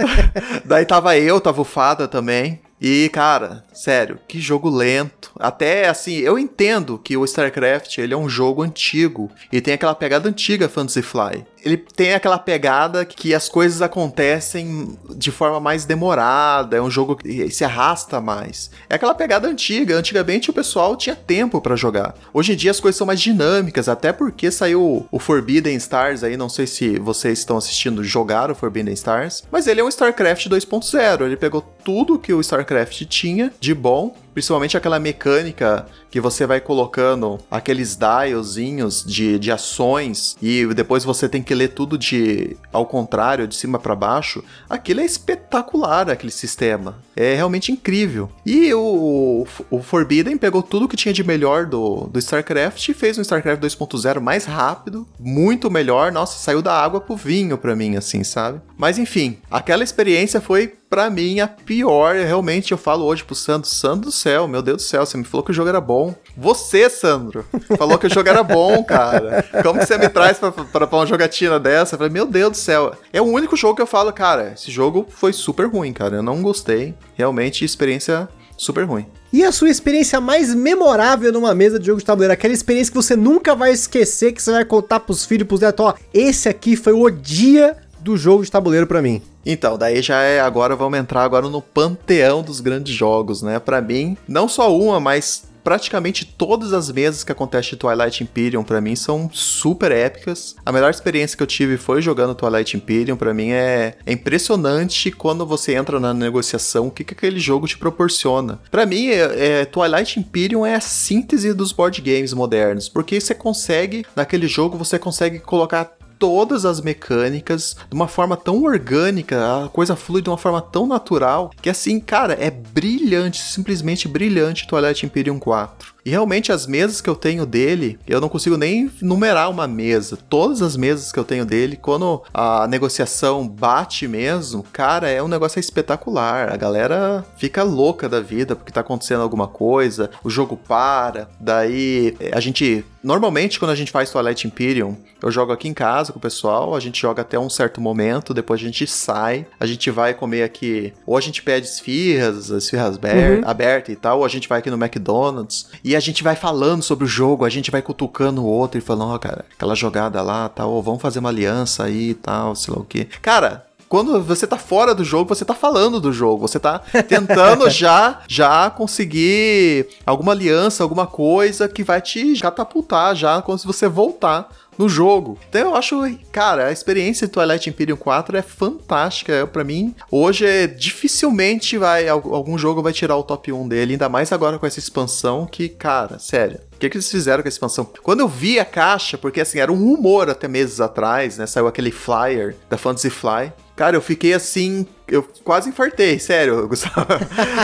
Daí tava eu, tava o Fada também. E, cara, sério, que jogo lento. Até assim, eu entendo que o StarCraft ele é um jogo antigo e tem aquela pegada antiga Fantasy Fly ele tem aquela pegada que as coisas acontecem de forma mais demorada, é um jogo que se arrasta mais. É aquela pegada antiga, antigamente o pessoal tinha tempo para jogar. Hoje em dia as coisas são mais dinâmicas, até porque saiu o Forbidden Stars aí, não sei se vocês estão assistindo jogar o Forbidden Stars, mas ele é um StarCraft 2.0, ele pegou tudo que o StarCraft tinha de bom principalmente aquela mecânica que você vai colocando aqueles dialzinhos de, de ações e depois você tem que ler tudo de ao contrário, de cima para baixo. Aquilo é espetacular, aquele sistema. É realmente incrível. E o, o Forbidden pegou tudo que tinha de melhor do, do StarCraft e fez um StarCraft 2.0 mais rápido, muito melhor. Nossa, saiu da água pro vinho pra mim, assim, sabe? Mas enfim, aquela experiência foi pra mim, a pior, realmente, eu falo hoje pro Sandro, Sandro do céu, meu Deus do céu, você me falou que o jogo era bom. Você, Sandro, falou que o jogo era bom, cara. Como que você me traz pra, pra, pra uma jogatina dessa? Eu falei, meu Deus do céu. É o único jogo que eu falo, cara, esse jogo foi super ruim, cara, eu não gostei. Realmente, experiência super ruim. E a sua experiência mais memorável numa mesa de jogo de tabuleiro? Aquela experiência que você nunca vai esquecer, que você vai contar pros filhos, pros netos, ó, esse aqui foi o dia do jogo de tabuleiro para mim. Então, daí já é agora vamos entrar agora no panteão dos grandes jogos, né? Para mim, não só uma, mas praticamente todas as mesas que acontece de Twilight Imperium para mim são super épicas. A melhor experiência que eu tive foi jogando Twilight Imperium. Para mim é, é, impressionante quando você entra na negociação o que, que aquele jogo te proporciona. Para mim, é, é, Twilight Imperium é a síntese dos board games modernos, porque você consegue naquele jogo você consegue colocar todas as mecânicas de uma forma tão orgânica, a coisa flui de uma forma tão natural, que assim, cara, é brilhante, simplesmente brilhante Twilight Imperium 4. E realmente as mesas que eu tenho dele, eu não consigo nem numerar uma mesa. Todas as mesas que eu tenho dele, quando a negociação bate mesmo, cara, é um negócio espetacular. A galera fica louca da vida porque tá acontecendo alguma coisa, o jogo para, daí a gente Normalmente, quando a gente faz Twilight Imperium, eu jogo aqui em casa com o pessoal, a gente joga até um certo momento, depois a gente sai, a gente vai comer aqui, ou a gente pede esfirras, esfirras uhum. abertas e tal, ou a gente vai aqui no McDonald's, e a gente vai falando sobre o jogo, a gente vai cutucando o outro e falando, ó, oh, cara, aquela jogada lá, tal, oh, vamos fazer uma aliança aí e tal, sei lá o quê. Cara, quando você tá fora do jogo, você tá falando do jogo, você tá tentando já já conseguir alguma aliança, alguma coisa que vai te catapultar já quando você voltar no jogo. Então eu acho, cara, a experiência de Twilight Imperium 4 é fantástica. para mim, hoje é, dificilmente vai algum jogo vai tirar o top 1 dele, ainda mais agora com essa expansão que, cara, sério. O que, que eles fizeram com a expansão? Quando eu vi a caixa, porque assim, era um rumor até meses atrás, né? Saiu aquele flyer da Fantasy Fly. Cara, eu fiquei assim eu quase infartei, sério, Gustavo.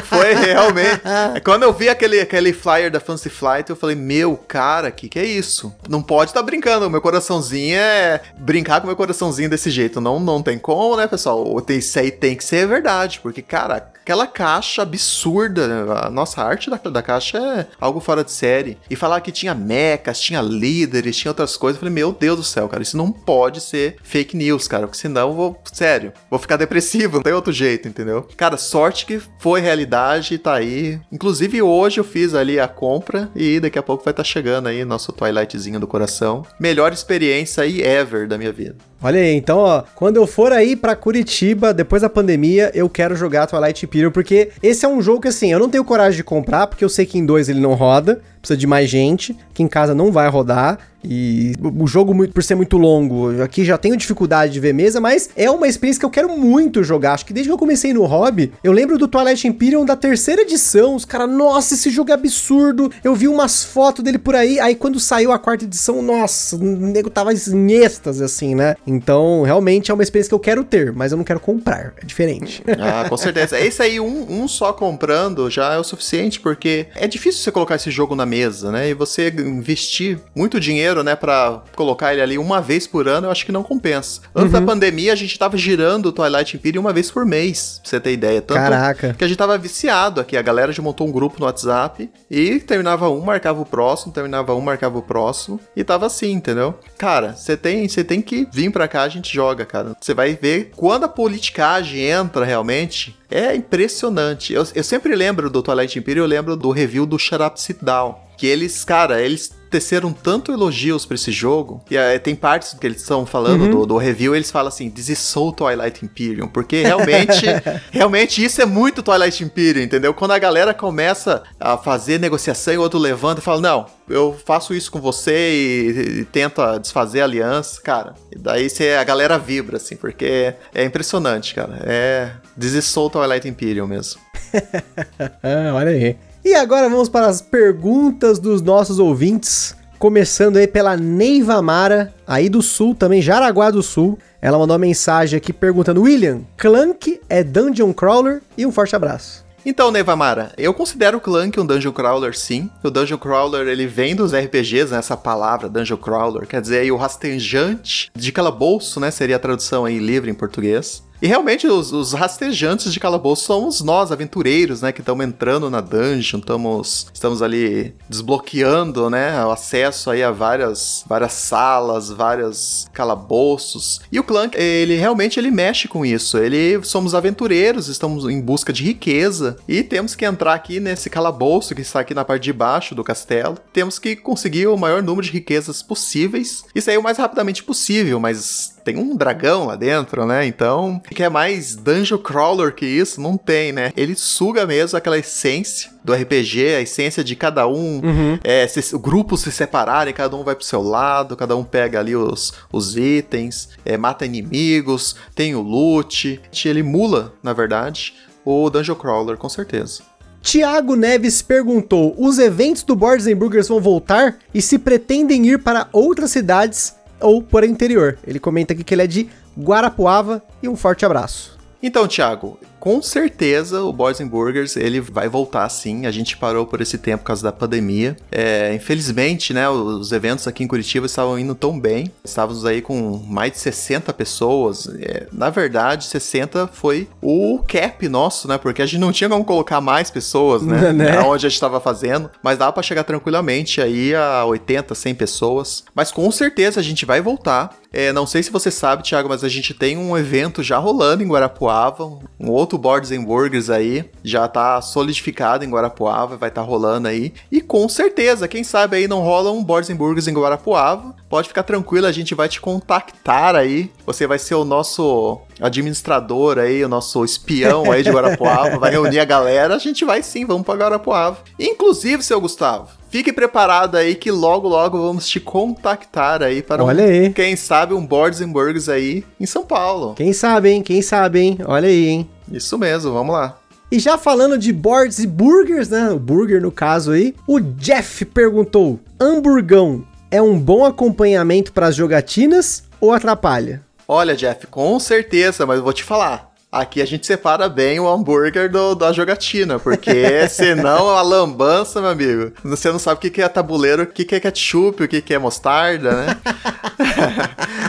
Foi realmente. Quando eu vi aquele, aquele flyer da Fancy Flight, eu falei, meu, cara, que que é isso? Não pode estar tá brincando, meu coraçãozinho é. Brincar com meu coraçãozinho desse jeito. Não, não tem como, né, pessoal? Isso aí tem que ser verdade, porque, cara, aquela caixa absurda. A nossa arte da, da caixa é algo fora de série. E falar que tinha mechas, tinha líderes, tinha outras coisas. Eu falei, meu Deus do céu, cara, isso não pode ser fake news, cara. Porque senão eu vou, sério, vou ficar depressivo. Não tem outro jeito, entendeu? Cara, sorte que foi realidade tá aí. Inclusive hoje eu fiz ali a compra e daqui a pouco vai estar tá chegando aí nosso Twilightzinho do coração. Melhor experiência aí ever da minha vida. Olha aí, então, ó, quando eu for aí para Curitiba, depois da pandemia, eu quero jogar Twilight Imperium, porque esse é um jogo que, assim, eu não tenho coragem de comprar, porque eu sei que em dois ele não roda, precisa de mais gente, que em casa não vai rodar. E o jogo, por ser muito longo, aqui já tenho dificuldade de ver mesa, mas é uma experiência que eu quero muito jogar. Acho que desde que eu comecei no hobby, eu lembro do Twilight Imperium da terceira edição. Os caras, nossa, esse jogo é absurdo. Eu vi umas fotos dele por aí. Aí quando saiu a quarta edição, nossa, o nego tava em êxtase, assim, né? Então, realmente é uma experiência que eu quero ter, mas eu não quero comprar. É diferente. Ah, com certeza. Esse aí, um, um só comprando já é o suficiente, porque é difícil você colocar esse jogo na mesa, né? E você investir muito dinheiro, né, para colocar ele ali uma vez por ano, eu acho que não compensa. Antes uhum. da pandemia, a gente tava girando o Twilight Imperium uma vez por mês, pra você ter ideia. Tanto Caraca. Que a gente tava viciado aqui. A galera já montou um grupo no WhatsApp e terminava um, marcava o próximo, terminava um, marcava o próximo. E tava assim, entendeu? Cara, você tem, você tem que vir pra cá, a gente joga, cara. Você vai ver quando a politicagem entra realmente, é impressionante. Eu, eu sempre lembro do Twilight Imperium, eu lembro do review do Shut Up Sit Down. Que eles, cara, eles teceram tanto elogios para esse jogo, e uh, tem partes que eles estão falando uhum. do, do, review, eles falam assim, this is so Twilight Imperium, porque realmente, realmente isso é muito Twilight Imperium, entendeu? Quando a galera começa a fazer negociação e o outro levanta e fala, não, eu faço isso com você e, e tenta desfazer a aliança, cara, e daí cê, a galera vibra, assim, porque é impressionante, cara, é this is so Twilight Imperium mesmo. Olha aí. E agora vamos para as perguntas dos nossos ouvintes. Começando aí pela Neiva Mara, aí do Sul, também Jaraguá do Sul. Ela mandou uma mensagem aqui perguntando: William, Clank é Dungeon Crawler? E um forte abraço. Então, Nevamara, eu considero o Clank um Dungeon Crawler sim. O Dungeon Crawler, ele vem dos RPGs, né, essa palavra, Dungeon Crawler, quer dizer aí o rastejante de calabouço, né, seria a tradução aí livre em português. E realmente os, os rastejantes de calabouço somos nós, aventureiros, né? Que estamos entrando na dungeon, estamos, estamos ali desbloqueando, né? O acesso aí a várias, várias salas, vários calabouços. E o clã, ele realmente ele mexe com isso. Ele somos aventureiros, estamos em busca de riqueza e temos que entrar aqui nesse calabouço que está aqui na parte de baixo do castelo. Temos que conseguir o maior número de riquezas possíveis e sair o mais rapidamente possível, mas tem um dragão lá dentro, né? Então, o que é mais dungeon crawler que isso? Não tem, né? Ele suga mesmo aquela essência do RPG, a essência de cada um, uhum. é, se, grupos se separarem, cada um vai pro seu lado, cada um pega ali os, os itens, é, mata inimigos, tem o loot. Ele mula, na verdade, o Dungeon Crawler, com certeza. Tiago Neves perguntou: os eventos do Boards Burgers vão voltar e se pretendem ir para outras cidades ou por interior. Ele comenta aqui que ele é de Guarapuava e um forte abraço. Então, Thiago, com certeza o Boys and Burgers ele vai voltar sim. A gente parou por esse tempo por causa da pandemia. É, infelizmente, né, os eventos aqui em Curitiba estavam indo tão bem. Estávamos aí com mais de 60 pessoas. É, na verdade, 60 foi o cap nosso, né? Porque a gente não tinha como colocar mais pessoas, né? né? Onde a gente estava fazendo. Mas dava para chegar tranquilamente aí a 80, 100 pessoas. Mas com certeza a gente vai voltar. É, não sei se você sabe, Thiago, mas a gente tem um evento já rolando em Guarapuava, um outro Boards and Burgers aí, já tá solidificado em Guarapuava, vai estar tá rolando aí. E com certeza, quem sabe aí não rola um Boards and Burgers em Guarapuava, pode ficar tranquilo, a gente vai te contactar aí. Você vai ser o nosso administrador aí, o nosso espião aí de Guarapuava, vai reunir a galera, a gente vai sim, vamos para Guarapuava. Inclusive, seu Gustavo, Fique preparado aí que logo, logo vamos te contactar aí para Olha um, aí. quem sabe, um Boards and Burgers aí em São Paulo. Quem sabe, hein? Quem sabe, hein? Olha aí, hein? Isso mesmo, vamos lá. E já falando de boards e burgers, né? O burger no caso aí, o Jeff perguntou: hamburgão é um bom acompanhamento para as jogatinas ou atrapalha? Olha, Jeff, com certeza, mas eu vou te falar. Aqui a gente separa bem o hambúrguer do, da jogatina, porque senão a lambança, meu amigo, você não sabe o que é tabuleiro, o que é ketchup, o que é mostarda, né?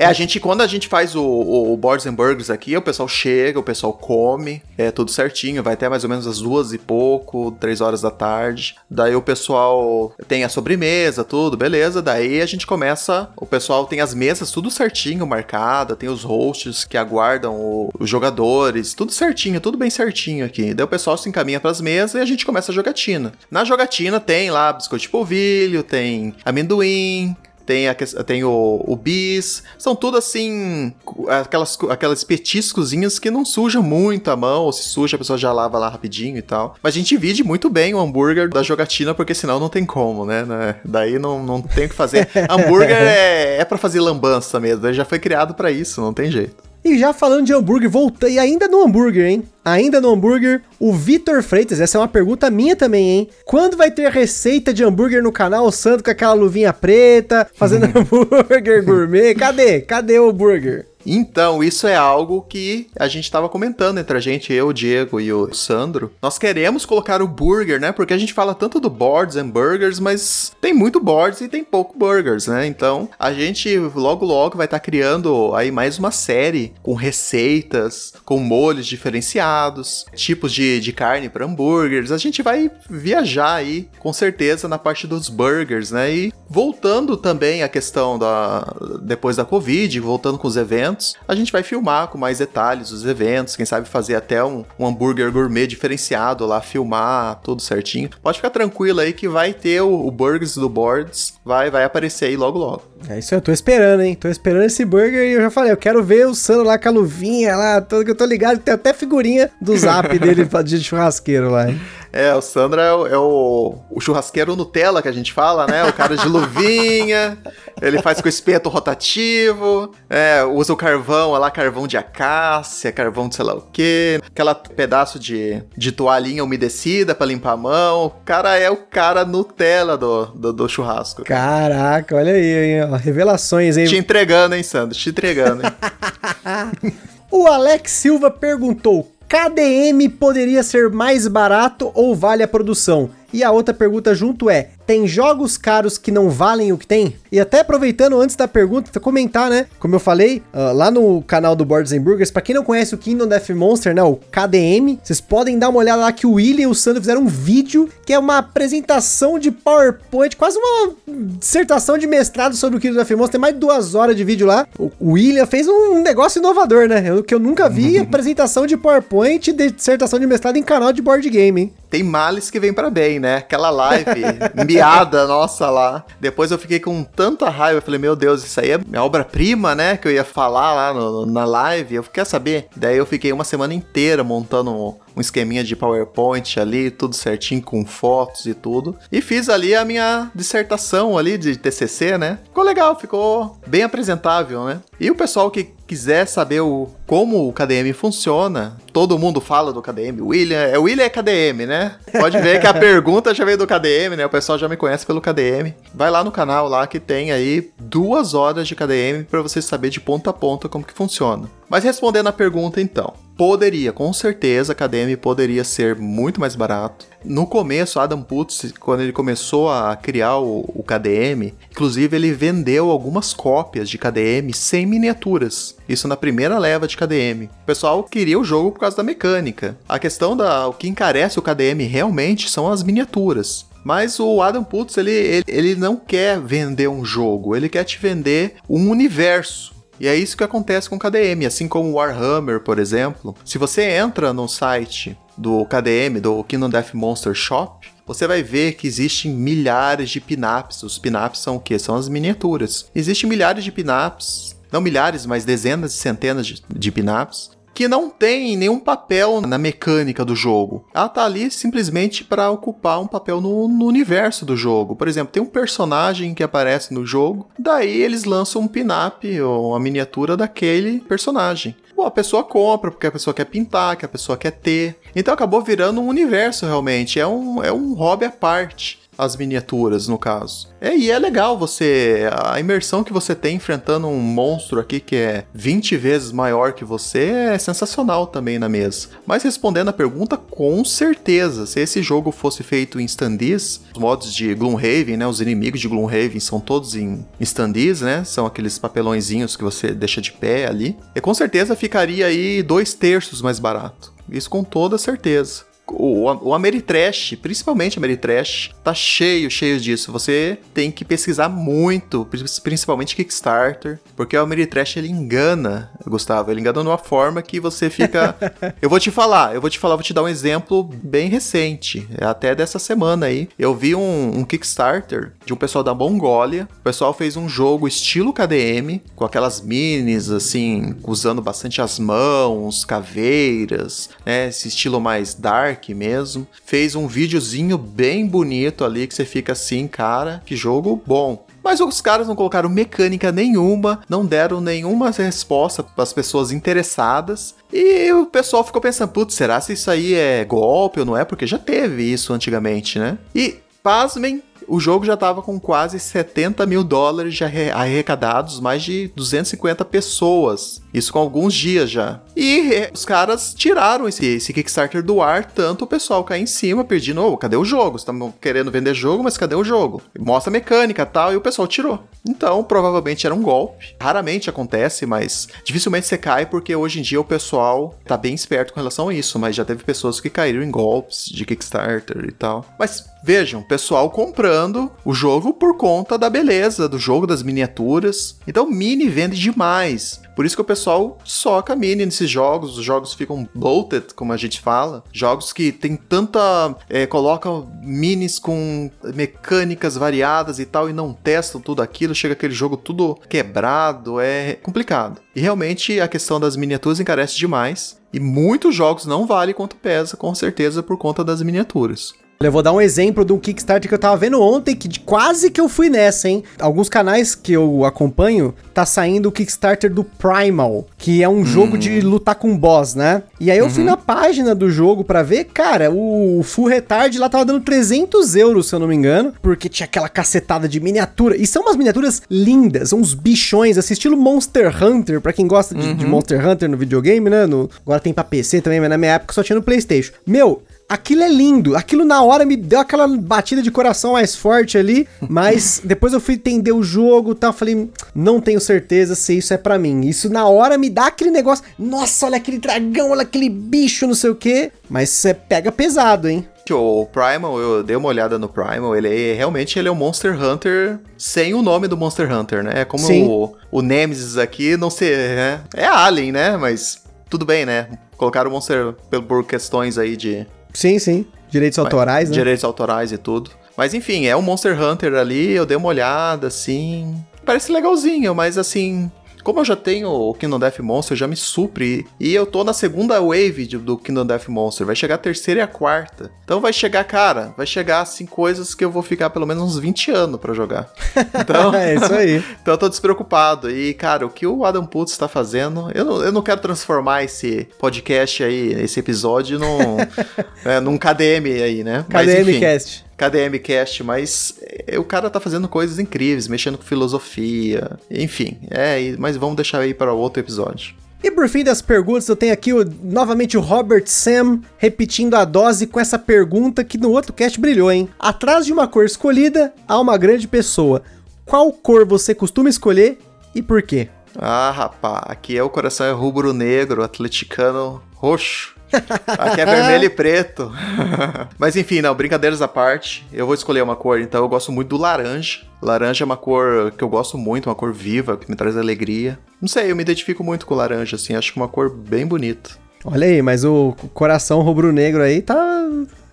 É, a gente, quando a gente faz o, o, o Boards and Burgers aqui, o pessoal chega, o pessoal come, é tudo certinho, vai até mais ou menos as duas e pouco, três horas da tarde. Daí o pessoal tem a sobremesa, tudo, beleza. Daí a gente começa, o pessoal tem as mesas tudo certinho, marcada, tem os hosts que aguardam o, os jogadores, tudo certinho, tudo bem certinho aqui. Daí o pessoal se encaminha para as mesas e a gente começa a jogatina. Na jogatina tem lá biscoito de polvilho, tem amendoim, tem, a, tem o, o bis, são tudo assim, aquelas, aquelas petiscozinhas que não sujam muito a mão, ou se suja a pessoa já lava lá rapidinho e tal. Mas a gente divide muito bem o hambúrguer da jogatina, porque senão não tem como, né? né? Daí não, não tem o que fazer. hambúrguer é, é para fazer lambança mesmo, ele já foi criado para isso, não tem jeito. E já falando de hambúrguer, voltei ainda no hambúrguer, hein? Ainda no hambúrguer, o Vitor Freitas, essa é uma pergunta minha também, hein? Quando vai ter receita de hambúrguer no canal? O Santo com aquela luvinha preta, fazendo hambúrguer gourmet. Cadê? Cadê o hambúrguer? Então, isso é algo que a gente estava comentando entre a gente, eu, o Diego e o Sandro. Nós queremos colocar o burger, né? Porque a gente fala tanto do boards and burgers, mas tem muito boards e tem pouco burgers, né? Então, a gente logo logo vai estar tá criando aí mais uma série com receitas, com molhos diferenciados, tipos de, de carne para hambúrgueres. A gente vai viajar aí, com certeza, na parte dos burgers, né? E voltando também à questão da depois da Covid, voltando com os eventos eventos, a gente vai filmar com mais detalhes os eventos, quem sabe fazer até um, um hambúrguer gourmet diferenciado lá, filmar tudo certinho. Pode ficar tranquilo aí que vai ter o, o Burgers do Boards, vai, vai aparecer aí logo logo. É isso, eu tô esperando, hein? Tô esperando esse burger e eu já falei, eu quero ver o Sano lá com a luvinha lá, todo que eu tô ligado, tem até figurinha do zap dele de churrasqueiro lá, hein? É, o Sandro é, o, é o, o, churrasqueiro Nutella que a gente fala, né? O cara de luvinha, ele faz com espeto rotativo, é, usa o carvão, lá, carvão de acácia, carvão de sei lá o quê, aquela pedaço de, de toalhinha umedecida para limpar a mão. O cara é o cara Nutella do, do, do churrasco. Caraca, olha aí, hein? Revelações, hein? Te entregando, hein, Sandro? Te entregando, hein? o Alex Silva perguntou KDM poderia ser mais barato ou vale a produção? E a outra pergunta junto é: tem jogos caros que não valem o que tem? E até aproveitando antes da pergunta, comentar, né? Como eu falei, uh, lá no canal do Boards and Burgers, pra quem não conhece o Kingdom Death Monster, né? O KDM, vocês podem dar uma olhada lá que o William e o Sandro fizeram um vídeo que é uma apresentação de PowerPoint, quase uma dissertação de mestrado sobre o Kingdom Death Monster. Tem mais de duas horas de vídeo lá. O William fez um negócio inovador, né? O que eu nunca vi apresentação de PowerPoint de dissertação de mestrado em canal de board game, hein? Tem males que vem para bem, né? Aquela live miada nossa lá. Depois eu fiquei com tanta raiva, eu falei, meu Deus, isso aí é minha obra-prima, né? Que eu ia falar lá no, na live. Eu quer saber? Daí eu fiquei uma semana inteira montando um, esqueminha de PowerPoint ali, tudo certinho, com fotos e tudo. E fiz ali a minha dissertação ali de TCC, né? Ficou legal, ficou bem apresentável, né? E o pessoal que quiser saber o, como o KDM funciona, todo mundo fala do KDM. William, é William é KDM, né? Pode ver que a pergunta já veio do KDM, né? O pessoal já me conhece pelo KDM. Vai lá no canal lá que tem aí duas horas de KDM para você saber de ponta a ponta como que funciona. Mas respondendo a pergunta então, poderia, com certeza, a KDM poderia ser muito mais barato. No começo, Adam Putz, quando ele começou a criar o, o KDM, inclusive ele vendeu algumas cópias de KDM sem miniaturas. Isso na primeira leva de KDM. O pessoal queria o jogo por causa da mecânica. A questão da o que encarece o KDM realmente são as miniaturas. Mas o Adam Putz, ele, ele, ele não quer vender um jogo, ele quer te vender um universo. E é isso que acontece com o KDM, assim como o Warhammer, por exemplo. Se você entra no site do KDM, do Kingdom Death Monster Shop, você vai ver que existem milhares de pinaps. Os pinaps são o quê? São as miniaturas. Existem milhares de pinaps, não milhares, mas dezenas e centenas de, de pinaps que não tem nenhum papel na mecânica do jogo. Ela tá ali simplesmente para ocupar um papel no, no, universo do jogo. Por exemplo, tem um personagem que aparece no jogo, daí eles lançam um pin-up ou uma miniatura daquele personagem. Pô, a pessoa compra porque a pessoa quer pintar, que a pessoa quer ter. Então acabou virando um universo realmente. É um, é um hobby à parte as miniaturas, no caso. É, e é legal você. A imersão que você tem enfrentando um monstro aqui que é 20 vezes maior que você é sensacional também na mesa. Mas respondendo a pergunta, com certeza, se esse jogo fosse feito em standees, os mods de Gloomhaven, né? Os inimigos de Gloomhaven são todos em standees, né? São aqueles papelõezinhos que você deixa de pé ali. E com certeza ficaria aí dois terços mais barato. Isso com toda certeza o, o Ameritrash, principalmente o Ameritrash, tá cheio, cheio disso. Você tem que pesquisar muito, principalmente Kickstarter, porque o Ameritrash ele engana, Gustavo, ele engana de uma forma que você fica. eu vou te falar, eu vou te falar, vou te dar um exemplo bem recente, é até dessa semana aí. Eu vi um, um Kickstarter de um pessoal da Mongólia. O pessoal fez um jogo estilo KDM, com aquelas minis, assim, usando bastante as mãos, caveiras, né? Esse estilo mais dark Dark mesmo. Fez um videozinho bem bonito ali que você fica assim, cara, que jogo bom. Mas os caras não colocaram mecânica nenhuma, não deram nenhuma resposta para as pessoas interessadas. E o pessoal ficou pensando, putz, será se isso aí é golpe ou não é? Porque já teve isso antigamente, né? E, pasmem, o jogo já estava com quase 70 mil dólares já arrecadados, mais de 250 pessoas. Isso com alguns dias já. E é, os caras tiraram esse, esse Kickstarter do ar, tanto o pessoal cair em cima pedindo, oh, cadê o jogo? Estamos querendo vender jogo, mas cadê o jogo? Mostra a mecânica tal, e o pessoal tirou. Então, provavelmente era um golpe. Raramente acontece, mas dificilmente você cai, porque hoje em dia o pessoal tá bem esperto com relação a isso, mas já teve pessoas que caíram em golpes de Kickstarter e tal. Mas vejam, pessoal comprando o jogo por conta da beleza do jogo, das miniaturas. Então, mini vende demais. Por isso que o pessoal soca mini nesses jogos, os jogos ficam bloated, como a gente fala. Jogos que tem tanta. É, colocam minis com mecânicas variadas e tal, e não testam tudo aquilo, chega aquele jogo tudo quebrado, é complicado. E realmente a questão das miniaturas encarece demais. E muitos jogos não valem quanto pesa, com certeza, por conta das miniaturas. Eu vou dar um exemplo de um Kickstarter que eu tava vendo ontem, que quase que eu fui nessa, hein? Alguns canais que eu acompanho, tá saindo o Kickstarter do Primal, que é um hum. jogo de lutar com boss, né? E aí eu uhum. fui na página do jogo para ver, cara, o Full Retard lá tava dando 300 euros, se eu não me engano, porque tinha aquela cacetada de miniatura. E são umas miniaturas lindas, uns bichões, assim, estilo Monster Hunter, para quem gosta de, uhum. de, Monster Hunter no videogame, né? No, agora tem pra PC também, mas na minha época só tinha no PlayStation. Meu, aquilo é lindo. Aquilo na hora me deu aquela batida de coração mais forte ali, mas depois eu fui entender o jogo e tal, falei, não tenho certeza se isso é para mim. Isso na hora me dá aquele negócio, nossa, olha aquele dragão, olha aquele bicho, não sei o quê, mas você pega pesado, hein? O Primal, eu dei uma olhada no Primal, ele é, realmente ele é um Monster Hunter sem o nome do Monster Hunter, né? É como o, o Nemesis aqui não ser. Né? É Alien, né? Mas tudo bem, né? Colocaram o Monster por questões aí de. Sim, sim. Direitos Mas, autorais, né? Direitos autorais e tudo. Mas enfim, é um Monster Hunter ali, eu dei uma olhada assim. Parece legalzinho, mas assim, como eu já tenho o Kingdom Death Monster, já me supre. E eu tô na segunda wave do Kingdom Death Monster. Vai chegar a terceira e a quarta. Então vai chegar, cara, vai chegar assim coisas que eu vou ficar pelo menos uns 20 anos para jogar. Então, é isso aí. então eu tô despreocupado. E, cara, o que o Adam Putz tá fazendo, eu não, eu não quero transformar esse podcast aí, esse episódio, num, é, num KDM aí, né? KDM Cast. KDM Cast, mas é, o cara tá fazendo coisas incríveis, mexendo com filosofia, enfim. É, mas vamos deixar aí para outro episódio. E por fim das perguntas, eu tenho aqui o, novamente o Robert Sam repetindo a dose com essa pergunta que no outro cast brilhou, hein? Atrás de uma cor escolhida, há uma grande pessoa. Qual cor você costuma escolher e por quê? Ah, rapá, aqui é o coração é rubro-negro, atleticano roxo. Aqui é vermelho e preto. Mas enfim, não, brincadeiras à parte. Eu vou escolher uma cor, então eu gosto muito do laranja. Laranja é uma cor que eu gosto muito, uma cor viva, que me traz alegria. Não sei, eu me identifico muito com laranja, assim, acho que uma cor bem bonita. Olha aí, mas o coração rubro-negro aí tá.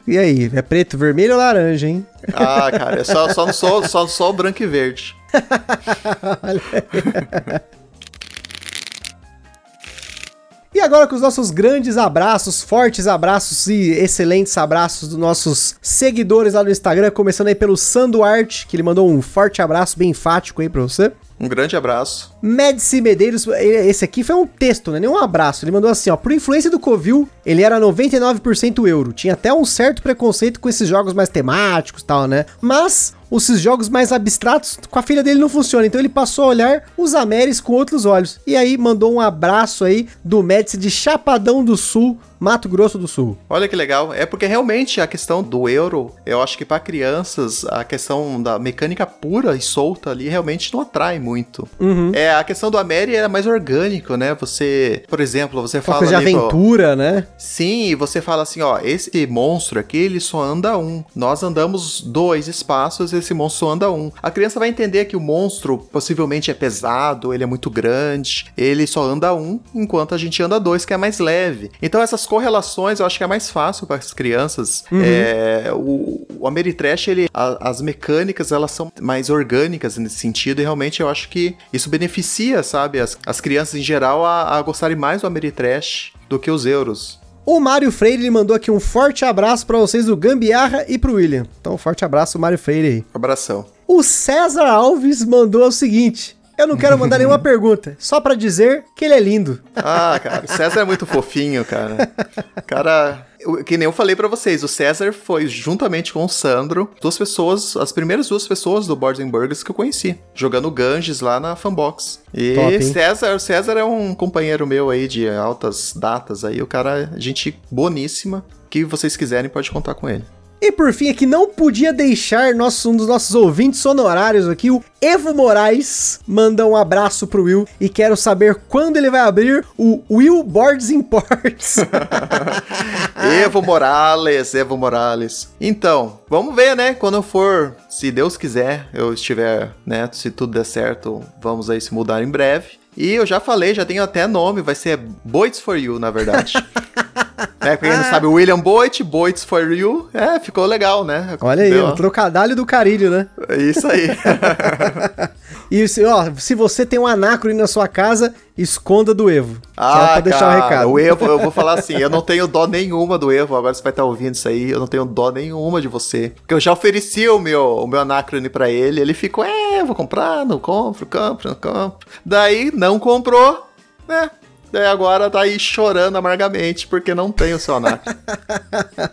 E aí, é preto, vermelho ou laranja, hein? Ah, cara, é só, só, só, só, só branco e verde. Olha aí. E agora com os nossos grandes abraços, fortes abraços e excelentes abraços dos nossos seguidores lá no Instagram, começando aí pelo Sanduarte, que ele mandou um forte abraço bem enfático aí pra você. Um grande abraço. Médici Medeiros, esse aqui foi um texto, né? Nem um abraço. Ele mandou assim, ó. Por influência do Covil, ele era 99% euro. Tinha até um certo preconceito com esses jogos mais temáticos e tal, né? Mas esses jogos mais abstratos, com a filha dele não funciona. Então ele passou a olhar os Améris com outros olhos. E aí mandou um abraço aí do Médici de Chapadão do Sul, Mato Grosso do Sul. Olha que legal. É porque realmente a questão do euro, eu acho que para crianças, a questão da mecânica pura e solta ali realmente não atrai muito. Uhum. É, a questão do Ameri é mais orgânico, né? Você, por exemplo, você fala. Coisa de aventura, né? Sim, você fala assim: ó, esse monstro aqui, ele só anda um. Nós andamos dois espaços, esse monstro anda um. A criança vai entender que o monstro possivelmente é pesado, ele é muito grande, ele só anda um, enquanto a gente anda dois, que é mais leve. Então essas correlações eu acho que é mais fácil para as crianças. Uhum. É, o, o Ameritrash, ele, a, as mecânicas, elas são mais orgânicas nesse sentido, e realmente eu acho que isso beneficia, sabe, as, as crianças em geral a, a gostarem mais do Ameritrash do que os euros. O Mário Freire mandou aqui um forte abraço para vocês do Gambiarra e pro William. Então, um forte abraço, Mário Freire aí. Abração. O César Alves mandou o seguinte: eu não quero mandar nenhuma pergunta, só para dizer que ele é lindo. Ah, cara, o César é muito fofinho, cara. Cara, que nem eu falei para vocês, o César foi juntamente com o Sandro, duas pessoas, as primeiras duas pessoas do Boards Burgers que eu conheci, jogando Ganges lá na Fanbox. E Top, César, o César é um companheiro meu aí de altas datas aí, o cara, gente boníssima, que vocês quiserem pode contar com ele. E por fim, aqui não podia deixar nosso, um dos nossos ouvintes honorários aqui, o Evo Moraes, manda um abraço pro Will e quero saber quando ele vai abrir o Will Boards Imports. Evo Morales, Evo Morales. Então, vamos ver, né? Quando eu for, se Deus quiser, eu estiver, né? Se tudo der certo, vamos aí se mudar em breve. E eu já falei, já tenho até nome, vai ser Boits for You, na verdade. é, quem não sabe, William Boit, Boits for You. É, ficou legal, né? Olha aí, Deu... o trocadilho do carilho, né? É isso aí. e ó, se você tem um anacrone na sua casa, esconda do Evo. Ah, pra deixar cara, o recado. O Evo, eu vou falar assim, eu não tenho dó nenhuma do Evo, agora você vai estar ouvindo isso aí, eu não tenho dó nenhuma de você. Porque eu já ofereci o meu, o meu anacrone pra ele, ele ficou, é, vou comprar, não compro, compro, não compro. Daí, não comprou, né? Daí agora tá aí chorando amargamente porque não tem o seu anacrone.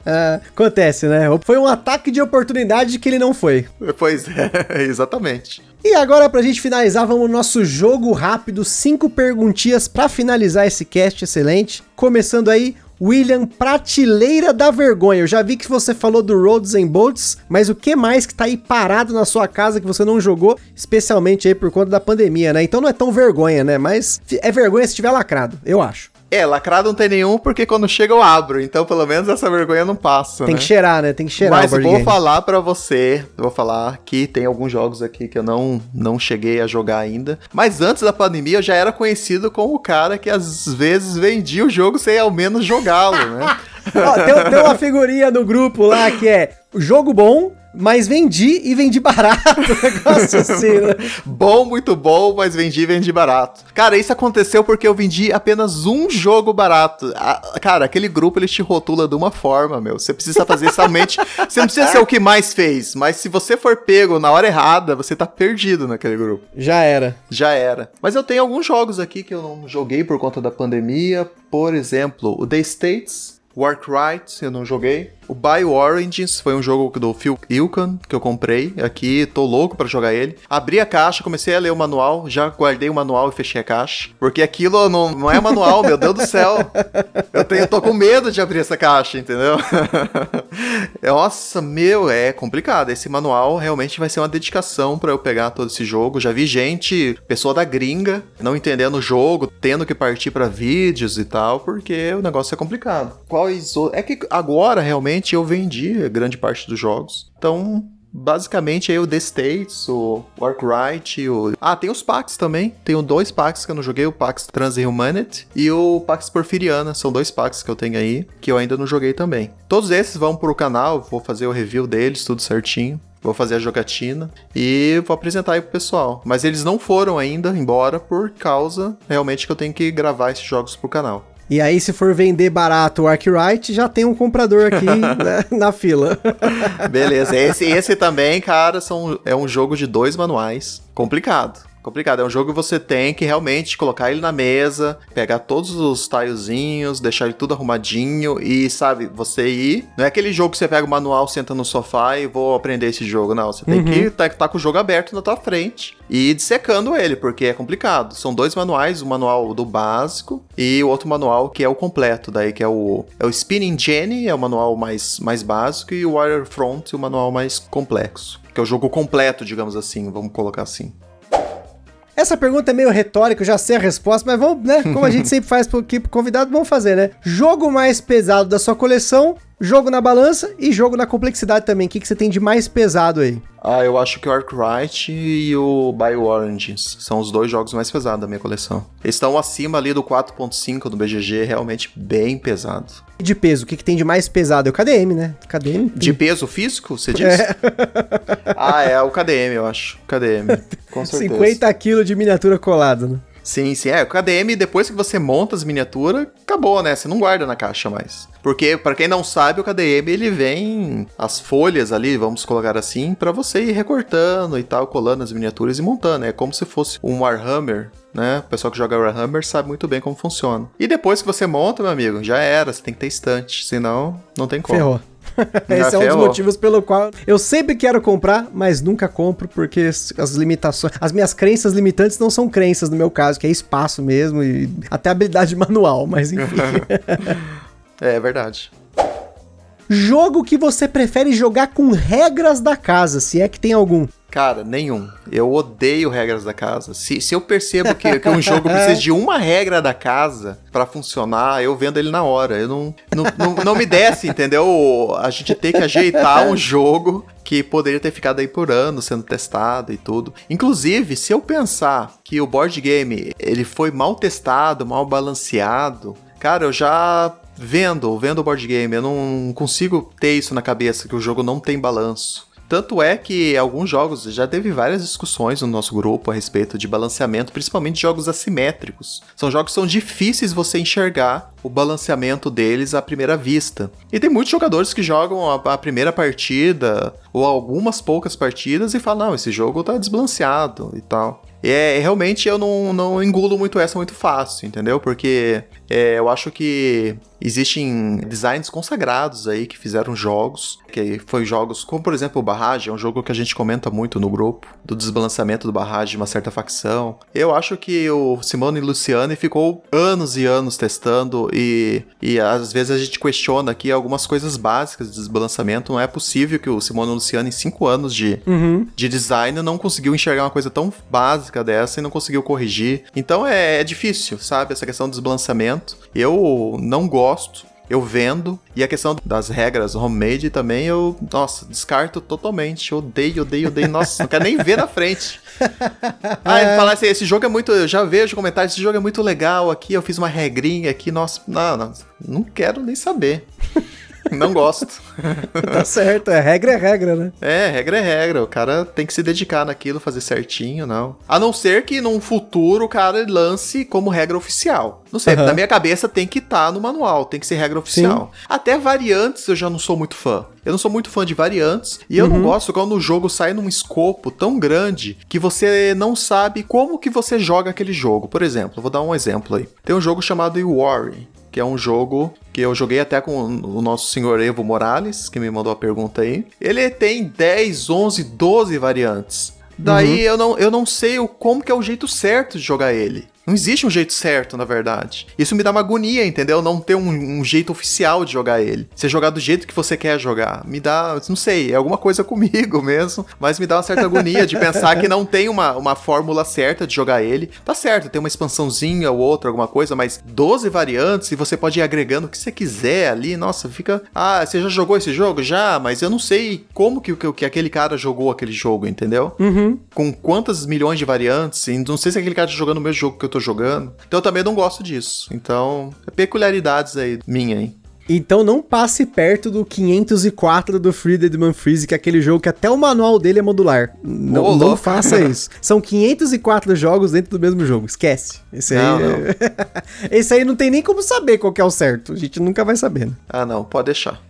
Acontece, né? Foi um ataque de oportunidade que ele não foi. Pois é, exatamente. E agora, pra gente finalizar, vamos no nosso jogo rápido, cinco perguntinhas para finalizar esse cast excelente. Começando aí, William, prateleira da vergonha. Eu já vi que você falou do Roads and Bolts, mas o que mais que tá aí parado na sua casa que você não jogou, especialmente aí por conta da pandemia, né? Então não é tão vergonha, né? Mas é vergonha se tiver lacrado, eu acho. É, lacrado não tem nenhum, porque quando chega eu abro. Então, pelo menos essa vergonha não passa. Tem né? que cheirar, né? Tem que cheirar Mas vou falar para você, vou falar que tem alguns jogos aqui que eu não, não cheguei a jogar ainda. Mas antes da pandemia eu já era conhecido como o cara que às vezes vendia o jogo sem ao menos jogá-lo, né? Ó, tem, tem uma figurinha no grupo lá que é jogo bom, mas vendi e vendi barato. Negócio assim, né? bom, muito bom, mas vendi e vendi barato. Cara, isso aconteceu porque eu vendi apenas um jogo barato. cara, aquele grupo ele te rotula de uma forma, meu. Você precisa fazer somente. você não precisa ser o que mais fez, mas se você for pego na hora errada, você tá perdido naquele grupo. Já era. Já era. Mas eu tenho alguns jogos aqui que eu não joguei por conta da pandemia. Por exemplo, o The States. Warcry, eu não joguei. O Bio Origins foi um jogo do Phil Ilkan que eu comprei aqui, tô louco para jogar ele. Abri a caixa, comecei a ler o manual, já guardei o manual e fechei a caixa. Porque aquilo não, não é manual, meu Deus do céu. Eu tenho, tô com medo de abrir essa caixa, entendeu? Nossa, meu, é complicado. Esse manual realmente vai ser uma dedicação para eu pegar todo esse jogo. Já vi gente, pessoa da gringa, não entendendo o jogo, tendo que partir para vídeos e tal, porque o negócio é complicado. Quais É que agora realmente eu vendi grande parte dos jogos. Então, basicamente aí o The States, o Arkwright, o... Ah, tem os packs também. Tenho dois packs que eu não joguei, o Pax Transhumanity e o Pax Porfiriana. São dois packs que eu tenho aí, que eu ainda não joguei também. Todos esses vão pro canal, vou fazer o review deles, tudo certinho. Vou fazer a jogatina e vou apresentar aí pro pessoal. Mas eles não foram ainda embora por causa realmente que eu tenho que gravar esses jogos pro canal. E aí, se for vender barato o Arkwright, já tem um comprador aqui né, na fila. Beleza. Esse, esse também, cara, são, é um jogo de dois manuais. Complicado complicado. É um jogo que você tem que realmente colocar ele na mesa, pegar todos os tilezinhos, deixar ele tudo arrumadinho e, sabe, você ir. Não é aquele jogo que você pega o manual, senta no sofá e vou aprender esse jogo. Não, você tem uhum. que estar tá, tá com o jogo aberto na tua frente e ir dissecando ele, porque é complicado. São dois manuais, o manual do básico e o outro manual que é o completo, daí que é o, é o Spinning Jenny, é o manual mais, mais básico, e o Wirefront, o manual mais complexo. Que é o jogo completo, digamos assim, vamos colocar assim. Essa pergunta é meio retórica, eu já sei a resposta, mas vamos, né? Como a gente sempre faz pro, aqui pro convidado, vamos fazer, né? Jogo mais pesado da sua coleção jogo na balança e jogo na complexidade também. O que, que você tem de mais pesado aí? Ah, eu acho que o Arkwright e o BioOranges são os dois jogos mais pesados da minha coleção. Eles estão acima ali do 4.5 do BGG, realmente bem pesado. De peso, o que, que tem de mais pesado? É o KDM, né? KDM. De peso físico, você disse? É. ah, é o KDM, eu acho. KDM, com certeza. 50 quilos de miniatura colada, né? Sim, sim. É, o KDM, depois que você monta as miniaturas, acabou, né? Você não guarda na caixa mais. Porque, para quem não sabe, o KDM ele vem as folhas ali, vamos colocar assim, para você ir recortando e tal, colando as miniaturas e montando. É como se fosse um Warhammer, né? O pessoal que joga Warhammer sabe muito bem como funciona. E depois que você monta, meu amigo, já era, você tem que ter estante, senão não tem como. Ferrou. Esse é um dos motivos pelo qual eu sempre quero comprar, mas nunca compro, porque as limitações. As minhas crenças limitantes não são crenças no meu caso, que é espaço mesmo e até habilidade manual, mas enfim. é, é verdade. Jogo que você prefere jogar com regras da casa, se é que tem algum. Cara, nenhum. Eu odeio regras da casa. Se, se eu percebo que, que um jogo precisa de uma regra da casa para funcionar, eu vendo ele na hora. Eu não, não, não, não me desce, entendeu? A gente tem que ajeitar um jogo que poderia ter ficado aí por anos sendo testado e tudo. Inclusive, se eu pensar que o board game ele foi mal testado, mal balanceado, cara, eu já vendo, vendo o board game, eu não consigo ter isso na cabeça que o jogo não tem balanço. Tanto é que alguns jogos já teve várias discussões no nosso grupo a respeito de balanceamento, principalmente jogos assimétricos. São jogos que são difíceis você enxergar o balanceamento deles à primeira vista. E tem muitos jogadores que jogam a, a primeira partida ou algumas poucas partidas e falam: não, esse jogo tá desbalanceado e tal. É, realmente eu não, não engulo muito essa muito fácil, entendeu? Porque é, eu acho que existem designs consagrados aí que fizeram jogos, que foi jogos como, por exemplo, o Barrage, é um jogo que a gente comenta muito no grupo, do desbalanceamento do Barrage de uma certa facção. Eu acho que o Simone Luciani ficou anos e anos testando e, e às vezes a gente questiona aqui algumas coisas básicas de desbalanceamento. Não é possível que o Simone Luciani, em cinco anos de, uhum. de design, não conseguiu enxergar uma coisa tão básica dessa e não conseguiu corrigir. Então é, é difícil, sabe? Essa questão do desbalanceamento. Eu não gosto eu vendo. E a questão das regras homemade também, eu, nossa, descarto totalmente. Odeio, odeio, odeio. Nossa, não quero nem ver na frente. ah, ele fala assim: esse jogo é muito. Eu já vejo comentários, esse jogo é muito legal. Aqui eu fiz uma regrinha aqui, nossa, não, não, não quero nem saber. Não gosto. tá certo, é regra é regra, né? É, regra é regra. O cara tem que se dedicar naquilo, fazer certinho, não. A não ser que num futuro o cara lance como regra oficial. Não sei, uhum. na minha cabeça tem que estar tá no manual, tem que ser regra oficial. Sim. Até variantes eu já não sou muito fã. Eu não sou muito fã de variantes e eu não uhum. gosto quando o jogo sai num escopo tão grande que você não sabe como que você joga aquele jogo. Por exemplo, vou dar um exemplo aí. Tem um jogo chamado War, que é um jogo que eu joguei até com o nosso senhor Evo Morales, que me mandou a pergunta aí. Ele tem 10, 11, 12 variantes. Daí uhum. eu, não, eu não sei o, como que é o jeito certo de jogar ele. Não existe um jeito certo, na verdade. Isso me dá uma agonia, entendeu? Não ter um, um, jeito oficial de jogar ele. Você jogar do jeito que você quer jogar. Me dá, não sei, é alguma coisa comigo mesmo, mas me dá uma certa agonia de pensar que não tem uma, uma fórmula certa de jogar ele. Tá certo, tem uma expansãozinha ou outra, alguma coisa, mas 12 variantes e você pode ir agregando o que você quiser ali. Nossa, fica. Ah, você já jogou esse jogo? Já, mas eu não sei como que, que, que aquele cara jogou aquele jogo, entendeu? Uhum. Com quantas milhões de variantes. E não sei se aquele cara tá jogando o mesmo jogo que eu tô jogando. Então eu também não gosto disso. Então, é peculiaridades aí minha, hein? Então não passe perto do 504 do Free Deadman Freeze, que é aquele jogo que até o manual dele é modular. Não, oh, não faça isso. São 504 jogos dentro do mesmo jogo. Esquece. Esse aí, não. Esse aí não tem nem como saber qual que é o certo. A gente nunca vai saber. Né? Ah, não. Pode deixar.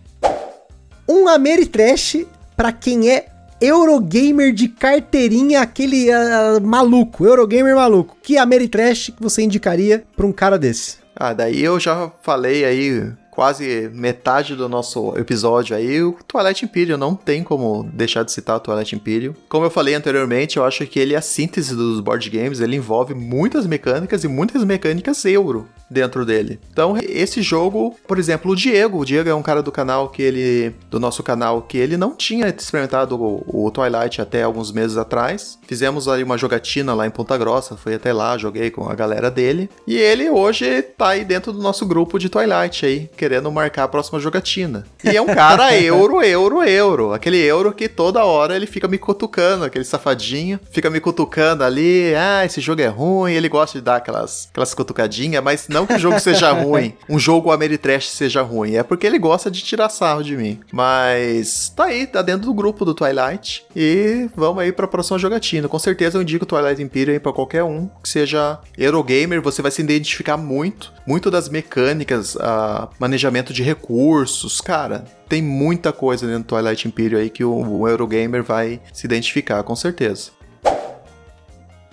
Um Ameritrash para quem é Eurogamer de carteirinha, aquele uh, maluco, Eurogamer maluco. Que Ameritrash que você indicaria para um cara desse? Ah, daí eu já falei aí quase metade do nosso episódio aí, o Twilight Imperium. Não tem como deixar de citar o Twilight Imperium. Como eu falei anteriormente, eu acho que ele é a síntese dos board games, ele envolve muitas mecânicas e muitas mecânicas euro dentro dele. Então, esse jogo, por exemplo, o Diego, o Diego é um cara do canal que ele do nosso canal que ele não tinha experimentado o, o Twilight até alguns meses atrás. Fizemos ali uma jogatina lá em Ponta Grossa, fui até lá, joguei com a galera dele, e ele hoje tá aí dentro do nosso grupo de Twilight aí, querendo marcar a próxima jogatina. E é um cara euro, euro, euro. Aquele euro que toda hora ele fica me cutucando, aquele safadinho, fica me cutucando ali. Ah, esse jogo é ruim. Ele gosta de dar aquelas, aquelas cutucadinhas, mas não que o jogo seja ruim, um jogo Ameritrash seja ruim. É porque ele gosta de tirar sarro de mim. Mas tá aí, tá dentro do grupo do Twilight. E vamos aí pra próxima jogatina. Com certeza eu indico Twilight Imperium para qualquer um que seja Eurogamer. Você vai se identificar muito. Muito das mecânicas, uh, manejamento de recursos, cara, tem muita coisa dentro do Twilight Imperium aí que o, o Eurogamer vai se identificar, com certeza.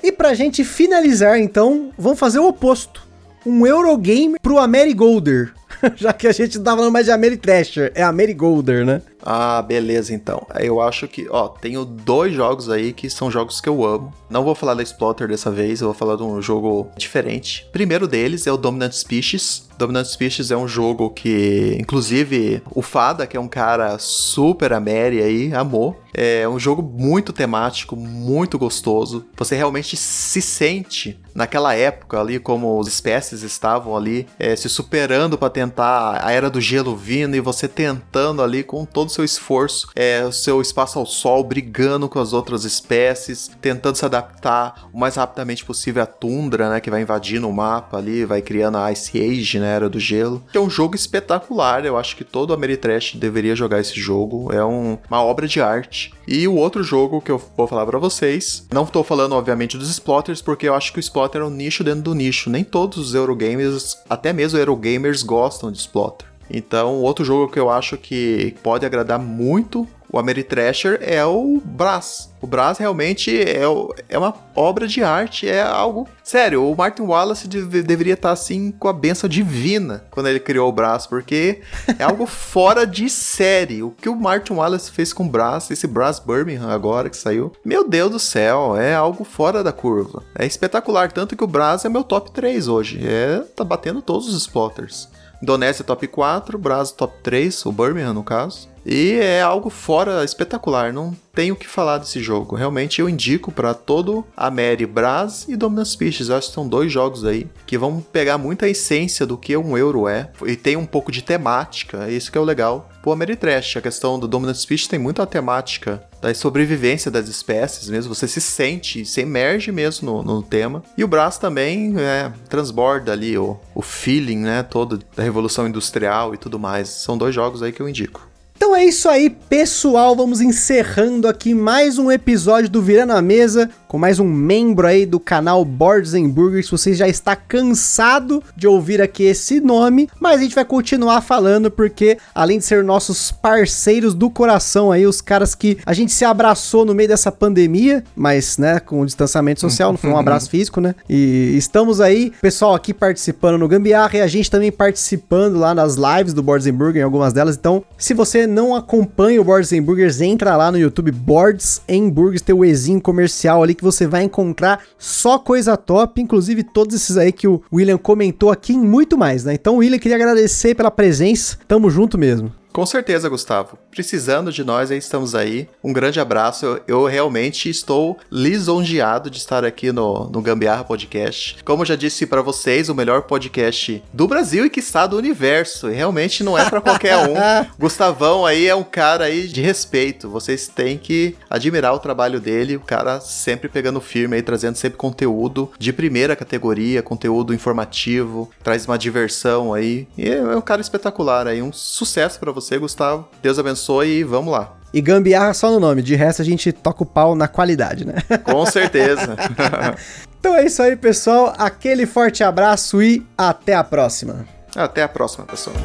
E pra gente finalizar, então, vamos fazer o oposto. Um Eurogamer pro Amerigolder. Já que a gente não tá falando mais de Ameritrasher, é Amerigolder, né? Ah, beleza então. Eu acho que, ó, tenho dois jogos aí que são jogos que eu amo. Não vou falar da Exploiter dessa vez, eu vou falar de um jogo diferente. primeiro deles é o Dominant Species. Dominant Species é um jogo que, inclusive, o Fada, que é um cara super ameri aí, amou. É um jogo muito temático, muito gostoso. Você realmente se sente naquela época ali, como as espécies estavam ali, é, se superando para tentar a era do gelo vindo e você tentando ali com todo o seu esforço, é, o seu espaço ao sol, brigando com as outras espécies, tentando se adaptar o mais rapidamente possível à tundra, né, que vai invadindo o mapa ali, vai criando a Ice Age, né, era do gelo. É um jogo espetacular, eu acho que todo Ameritrash deveria jogar esse jogo, é um, uma obra de arte. E o outro jogo que eu vou falar para vocês, não estou falando obviamente dos Splotters, porque eu acho que o Splotter é um nicho dentro do nicho. Nem todos os Eurogamers, até mesmo Eurogamers, gostam de Splotter. Então, outro jogo que eu acho que pode agradar muito o Ameritrasher é o Brás. O Brás realmente é, é uma obra de arte, é algo. Sério, o Martin Wallace de, deveria estar assim com a benção divina quando ele criou o Brás, porque é algo fora de série. O que o Martin Wallace fez com o Brás, esse Brás Birmingham agora que saiu, meu Deus do céu, é algo fora da curva. É espetacular, tanto que o Brás é meu top 3 hoje. É, tá batendo todos os spotters. Indonésia top 4, Brasil top 3, o Birmingham no caso. E é algo fora espetacular, não tenho o que falar desse jogo. Realmente eu indico para todo a Mary Braz e Dominant Species. Acho que são dois jogos aí que vão pegar muita essência do que um euro é e tem um pouco de temática, é isso que é o legal. Pô, Ameritrash, a questão do Dominant Species tem muita temática da sobrevivência das espécies mesmo, você se sente, se emerge mesmo no, no tema. E o Brás também é, transborda ali o, o feeling, né, todo da revolução industrial e tudo mais. São dois jogos aí que eu indico. Então é isso aí, pessoal. Vamos encerrando aqui mais um episódio do Virando a Mesa com mais um membro aí do canal Boards and Burgers. Você já está cansado de ouvir aqui esse nome, mas a gente vai continuar falando porque além de ser nossos parceiros do coração aí, os caras que a gente se abraçou no meio dessa pandemia, mas né, com o distanciamento social, não foi um abraço físico, né? E estamos aí, pessoal aqui participando no Gambiarra e a gente também participando lá nas lives do Boards and Burgers, em algumas delas. Então, se você não acompanha o Boards and Burgers, entra lá no YouTube Boards and Burgers, tem o Ezinho comercial ali que você vai encontrar só coisa top, inclusive todos esses aí que o William comentou aqui e muito mais, né? Então, William, queria agradecer pela presença. Tamo junto mesmo. Com certeza, Gustavo. Precisando de nós, aí estamos aí. Um grande abraço. Eu, eu realmente estou lisonjeado de estar aqui no, no Gambiarra Podcast. Como já disse para vocês, o melhor podcast do Brasil e que está do universo. E realmente não é para qualquer um. Gustavão aí é um cara aí de respeito. Vocês têm que admirar o trabalho dele. O cara sempre pegando firme aí, trazendo sempre conteúdo de primeira categoria, conteúdo informativo, traz uma diversão aí. E é um cara espetacular aí. Um sucesso para você você, Gustavo. Deus abençoe e vamos lá. E gambiarra só no nome, de resto a gente toca o pau na qualidade, né? Com certeza. então é isso aí, pessoal. Aquele forte abraço e até a próxima. Até a próxima, pessoal.